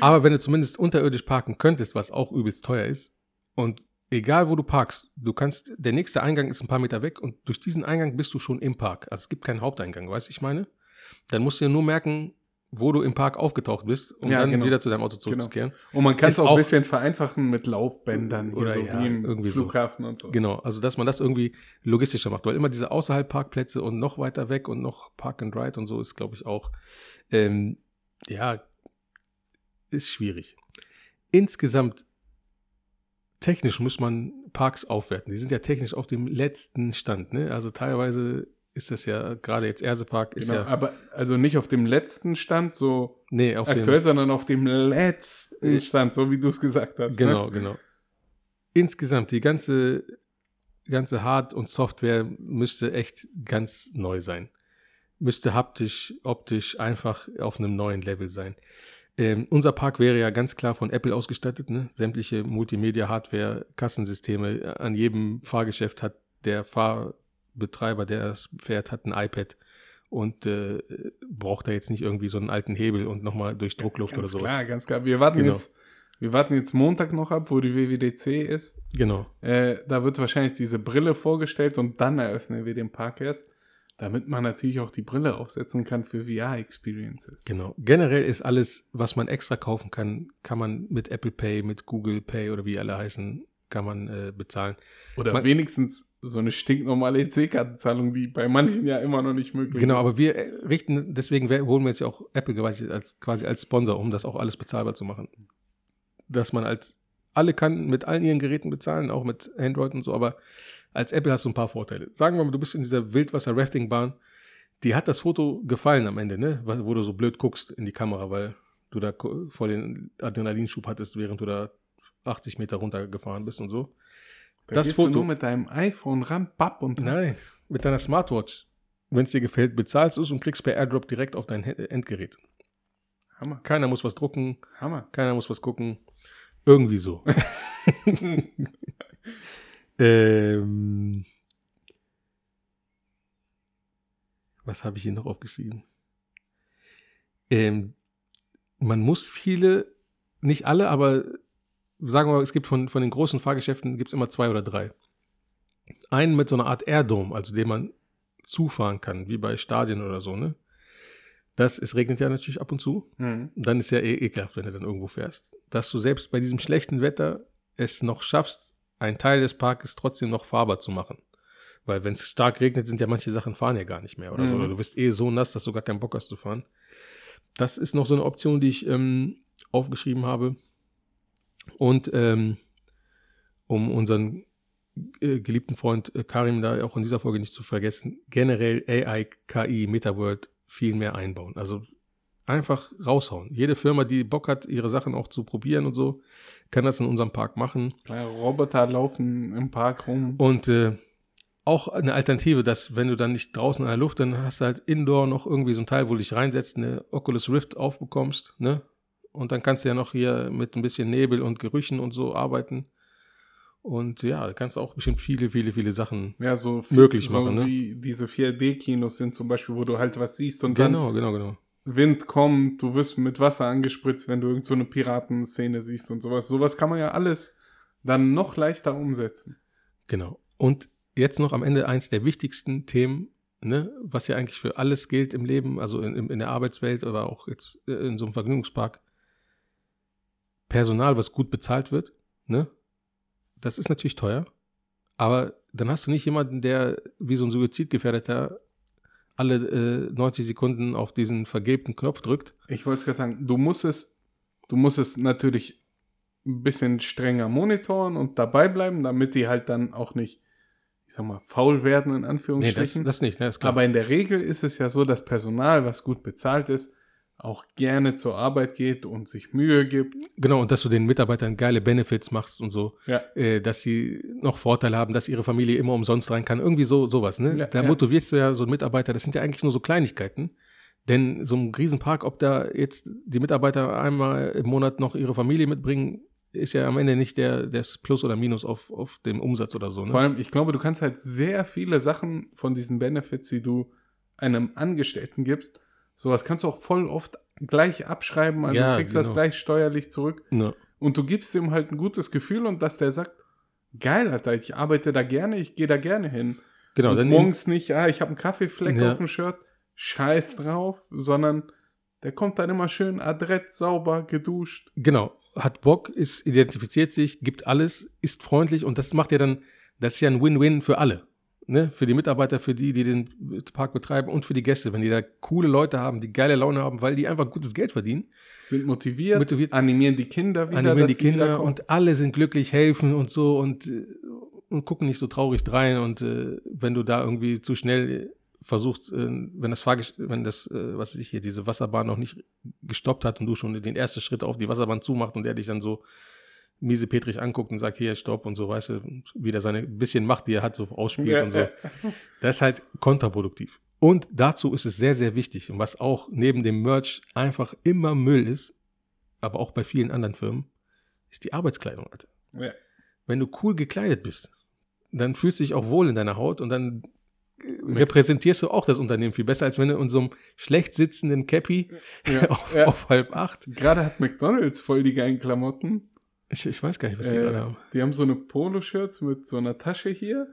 aber wenn du zumindest unterirdisch parken könntest, was auch übelst teuer ist, und egal wo du parkst, du kannst, der nächste Eingang ist ein paar Meter weg und durch diesen Eingang bist du schon im Park. Also es gibt keinen Haupteingang, weißt du, ich meine? Dann musst du dir nur merken, wo du im Park aufgetaucht bist, um Ja, dann genau. wieder zu deinem Auto zurückzukehren. Und man kann es auch ein bisschen vereinfachen mit Laufbändern Oder oder so ja, wie im irgendwie so. Flughafen und so. Genau, also dass man das irgendwie logistischer macht, weil immer diese außerhalb Parkplätze und noch weiter weg und noch Park and Ride und so ist, glaube ich, auch, ähm, ja, ist schwierig. Insgesamt, technisch muss man Parks aufwerten. Die sind ja technisch auf dem letzten Stand, ne? Also teilweise ist das ja, gerade jetzt Ersepark ist Genau, ja, aber also nicht auf dem letzten Stand so nee, aktuell, dem, sondern auf dem letzten Mhm. Stand, so wie du es gesagt hast. Genau, Ne? genau. Insgesamt, die ganze, ganze Hard- und Software müsste echt ganz neu sein. Müsste haptisch, optisch einfach auf einem neuen Level sein. Ähm, unser Park wäre ja ganz klar von Apple ausgestattet. Ne? Sämtliche Multimedia-Hardware, Kassensysteme. äh, An jedem Fahrgeschäft hat der Fahrbetreiber, der das fährt, hat ein iPad und äh, braucht da jetzt nicht irgendwie so einen alten Hebel und nochmal durch Druckluft Ganz oder sowas. klar, ganz klar. Wir warten Genau. jetzt, wir warten jetzt Montag noch ab, wo die WWDC ist. Genau. Äh, da wird wahrscheinlich diese Brille vorgestellt und dann eröffnen wir den Park erst, damit man natürlich auch die Brille aufsetzen kann für VR-Experiences. Genau. Generell ist alles, was man extra kaufen kann, kann man mit Apple Pay, mit Google Pay oder wie alle heißen, kann man äh, bezahlen. Oder Man- wenigstens so eine stinknormale EC-Kartenzahlung, die bei manchen ja immer noch nicht möglich Genau, ist. aber wir äh, richten, deswegen holen wir jetzt ja auch Apple quasi als, quasi als Sponsor, um das auch alles bezahlbar zu machen. Dass man als alle kann mit allen ihren Geräten bezahlen, auch mit Android und so, aber als Apple hast du ein paar Vorteile. Sagen wir mal, du bist in dieser Wildwasser-Rafting-Bahn, die hat das Foto gefallen am Ende, ne? Wo du so blöd guckst in die Kamera, weil du da voll den Adrenalinschub hattest, während du da 80 Meter runtergefahren bist und so. Da das gehst du Foto- nur mit deinem iPhone ran, bapp und Nein, mit deiner Smartwatch. Wenn es dir gefällt, bezahlst du es und kriegst per AirDrop direkt auf dein Endgerät. Hammer, Keiner muss was drucken, Hammer. keiner muss was gucken. Irgendwie so. ähm, was habe ich hier noch aufgeschrieben? Ähm, man muss viele, nicht alle, aber sagen wir mal, es gibt von, von den großen Fahrgeschäften gibt es immer zwei oder drei. Einen mit so einer Art Airdome, also den man zufahren kann, wie bei Stadien oder so, ne? Das, es regnet ja natürlich ab und zu. Mhm. Dann ist ja eh ekelhaft, wenn du dann irgendwo fährst. Dass du selbst bei diesem schlechten Wetter es noch schaffst, einen Teil des Parkes trotzdem noch fahrbar zu machen. Weil wenn es stark regnet, sind ja manche Sachen fahren ja gar nicht mehr oder so. Mhm. Oder du bist eh so nass, dass du gar keinen Bock hast zu fahren. Das ist noch so eine Option, die ich ähm, aufgeschrieben habe. Und ähm, um unseren äh, geliebten Freund äh, Karim da auch in dieser Folge nicht zu vergessen, generell AI, KI, Metaworld viel mehr einbauen. Also einfach raushauen. Jede Firma, die Bock hat, ihre Sachen auch zu probieren und so, kann das in unserem Park machen. Kleine Roboter laufen im Park rum. Und äh, auch eine Alternative, dass wenn du dann nicht draußen in der Luft, dann hast du halt indoor noch irgendwie so ein Teil, wo du dich reinsetzt, eine Oculus Rift aufbekommst, ne? Und dann kannst du ja noch hier mit ein bisschen Nebel und Gerüchen und so arbeiten. Und ja, da kannst du auch bestimmt viele, viele, viele Sachen. Ja, so Möglich so machen, ne? wie diese 4D-Kinos sind zum Beispiel, wo du halt was siehst und dann Genau, genau, genau. Wind kommt, du wirst mit Wasser angespritzt, wenn du irgend so eine Piratenszene siehst und sowas. Sowas kann man ja alles dann noch leichter umsetzen. Genau. Und jetzt noch am Ende eins der wichtigsten Themen, ne, was ja eigentlich für alles gilt im Leben, also in, in der Arbeitswelt oder auch jetzt äh, in so einem Vergnügungspark. Personal, was gut bezahlt wird, ne? Das ist natürlich teuer, aber dann hast du nicht jemanden, der wie so ein Suizidgefährdeter alle äh, 90 Sekunden auf diesen vergebten Knopf drückt. Ich wollte es gerade sagen, du musst es, du musst es natürlich ein bisschen strenger monitoren und dabei bleiben, damit die halt dann auch nicht, ich sag mal, faul werden in Nee, das, Anführungsstrichen. das nicht, ne? Ist klar. Aber in der Regel ist es ja so, dass Personal, was gut bezahlt ist, auch gerne zur Arbeit geht und sich Mühe gibt. Genau, und dass du den Mitarbeitern geile Benefits machst und so. Ja. äh, dass sie noch Vorteile haben, dass ihre Familie immer umsonst rein kann. Irgendwie so sowas, ne? Ja, da ja. motivierst du ja so einen Mitarbeiter, das sind ja eigentlich nur so Kleinigkeiten. Denn so ein Riesenpark, ob da jetzt die Mitarbeiter einmal im Monat noch ihre Familie mitbringen, ist ja am Ende nicht der das Plus oder Minus auf, auf dem Umsatz oder so. Ne? Vor allem, ich glaube, du kannst halt sehr viele Sachen von diesen Benefits, die du einem Angestellten gibst, sowas kannst du auch voll oft gleich abschreiben, also Ja, du kriegst das genau. gleich steuerlich zurück Ne. und du gibst ihm halt ein gutes Gefühl und dass der sagt, geil, Alter, ich arbeite da gerne, ich gehe da gerne hin. Genau, und dann morgens nicht, ah, ich habe einen Kaffeefleck Ja. auf dem Shirt, scheiß drauf, sondern der kommt dann immer schön adrett, sauber, geduscht. Genau, hat Bock, ist, identifiziert sich, gibt alles, ist freundlich und das macht ja dann, das ist ja ein Win-Win für alle. Ne? Für die Mitarbeiter, für die, die den Park betreiben und für die Gäste, wenn die da coole Leute haben, die geile Laune haben, weil die einfach gutes Geld verdienen, Sind motiviert, Motiviert. animieren die Kinder wieder. animieren die Kinder und alle sind glücklich, helfen und so und, und gucken nicht so traurig drein und äh, wenn du da irgendwie zu schnell äh, versuchst, äh, wenn das Fahrgesch wenn das, äh, was weiß ich hier, diese Wasserbahn noch nicht gestoppt hat und du schon den ersten Schritt auf die Wasserbahn zumacht und der dich dann so miese Petrich anguckt und sagt, hier, stopp und so, weißt du, wieder seine bisschen Macht, die er hat, so ausspielt und so. Das ist halt kontraproduktiv. Und dazu ist es sehr, sehr wichtig und was auch neben dem Merch einfach immer Müll ist, aber auch bei vielen anderen Firmen, ist die Arbeitskleidung, Alter. Ja. Wenn du cool gekleidet bist, dann fühlst du dich auch wohl in deiner Haut und dann repräsentierst du auch das Unternehmen viel besser, als wenn du in so einem schlecht sitzenden Cappy Ja, auf, ja. auf halb acht. Gerade hat McDonalds voll die geilen Klamotten. Ich, ich weiß gar nicht, was die Äh, gerade haben. die haben so eine Poloshirts mit so einer Tasche hier.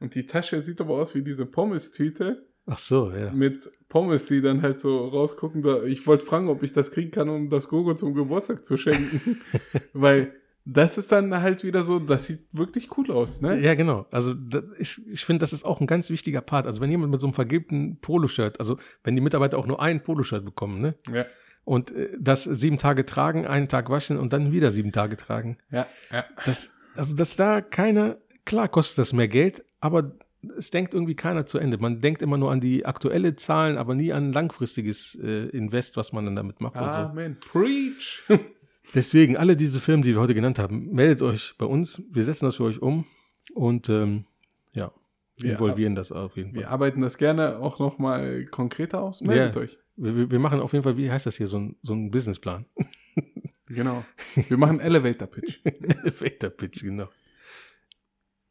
Und die Tasche sieht aber aus wie diese Pommes-Tüte Ach so, ja. mit Pommes, die dann halt so rausgucken. Da, ich wollte fragen, ob ich das kriegen kann, um das Gogo zum Geburtstag zu schenken. Weil das ist dann halt wieder so, das sieht wirklich cool aus, ne? Ja, genau. Also das, ich, ich finde, das ist auch ein ganz wichtiger Part. Also wenn jemand mit so einem vergilbten Poloshirt, also wenn die Mitarbeiter auch nur ein Poloshirt bekommen, ne? Ja. Und äh, das sieben Tage tragen, einen Tag waschen und dann wieder sieben Tage tragen. Ja, ja. Das, also, dass da keiner, klar kostet das mehr Geld, aber es denkt irgendwie keiner zu Ende. Man denkt immer nur an die aktuelle Zahlen, aber nie an langfristiges äh, Invest, was man dann damit macht und so. Amen. Preach. Deswegen, alle diese Firmen, die wir heute genannt haben, meldet euch bei uns. Wir setzen das für euch um und ähm, ja, Wir involvieren das auf jeden Fall. Wir arbeiten das gerne auch noch mal konkreter aus. Meldet Ja. euch. Wir, wir- machen auf jeden Fall, wie heißt das hier, so ein, so ein Businessplan. Genau. Wir machen Elevator Pitch. Elevator Pitch, genau.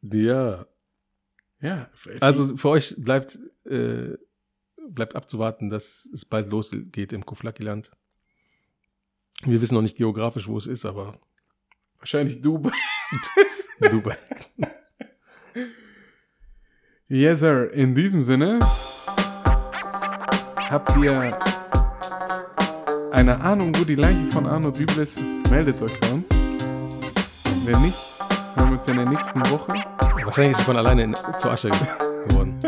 Ja. Ja. Also für euch bleibt, äh, bleibt abzuwarten, dass es bald losgeht im Kuflaki-Land. Wir wissen noch nicht geografisch, wo es ist, aber wahrscheinlich du. Dubai. Yes, sir. In diesem Sinne habt ihr eine Ahnung, wo die Leiche von Arno Dübel ist? Meldet euch bei uns. Wenn nicht, hören wir uns in der nächsten Woche. Wahrscheinlich ist es von alleine in, zur Asche geworden.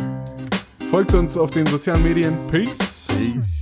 Folgt uns auf den sozialen Medien. Peace.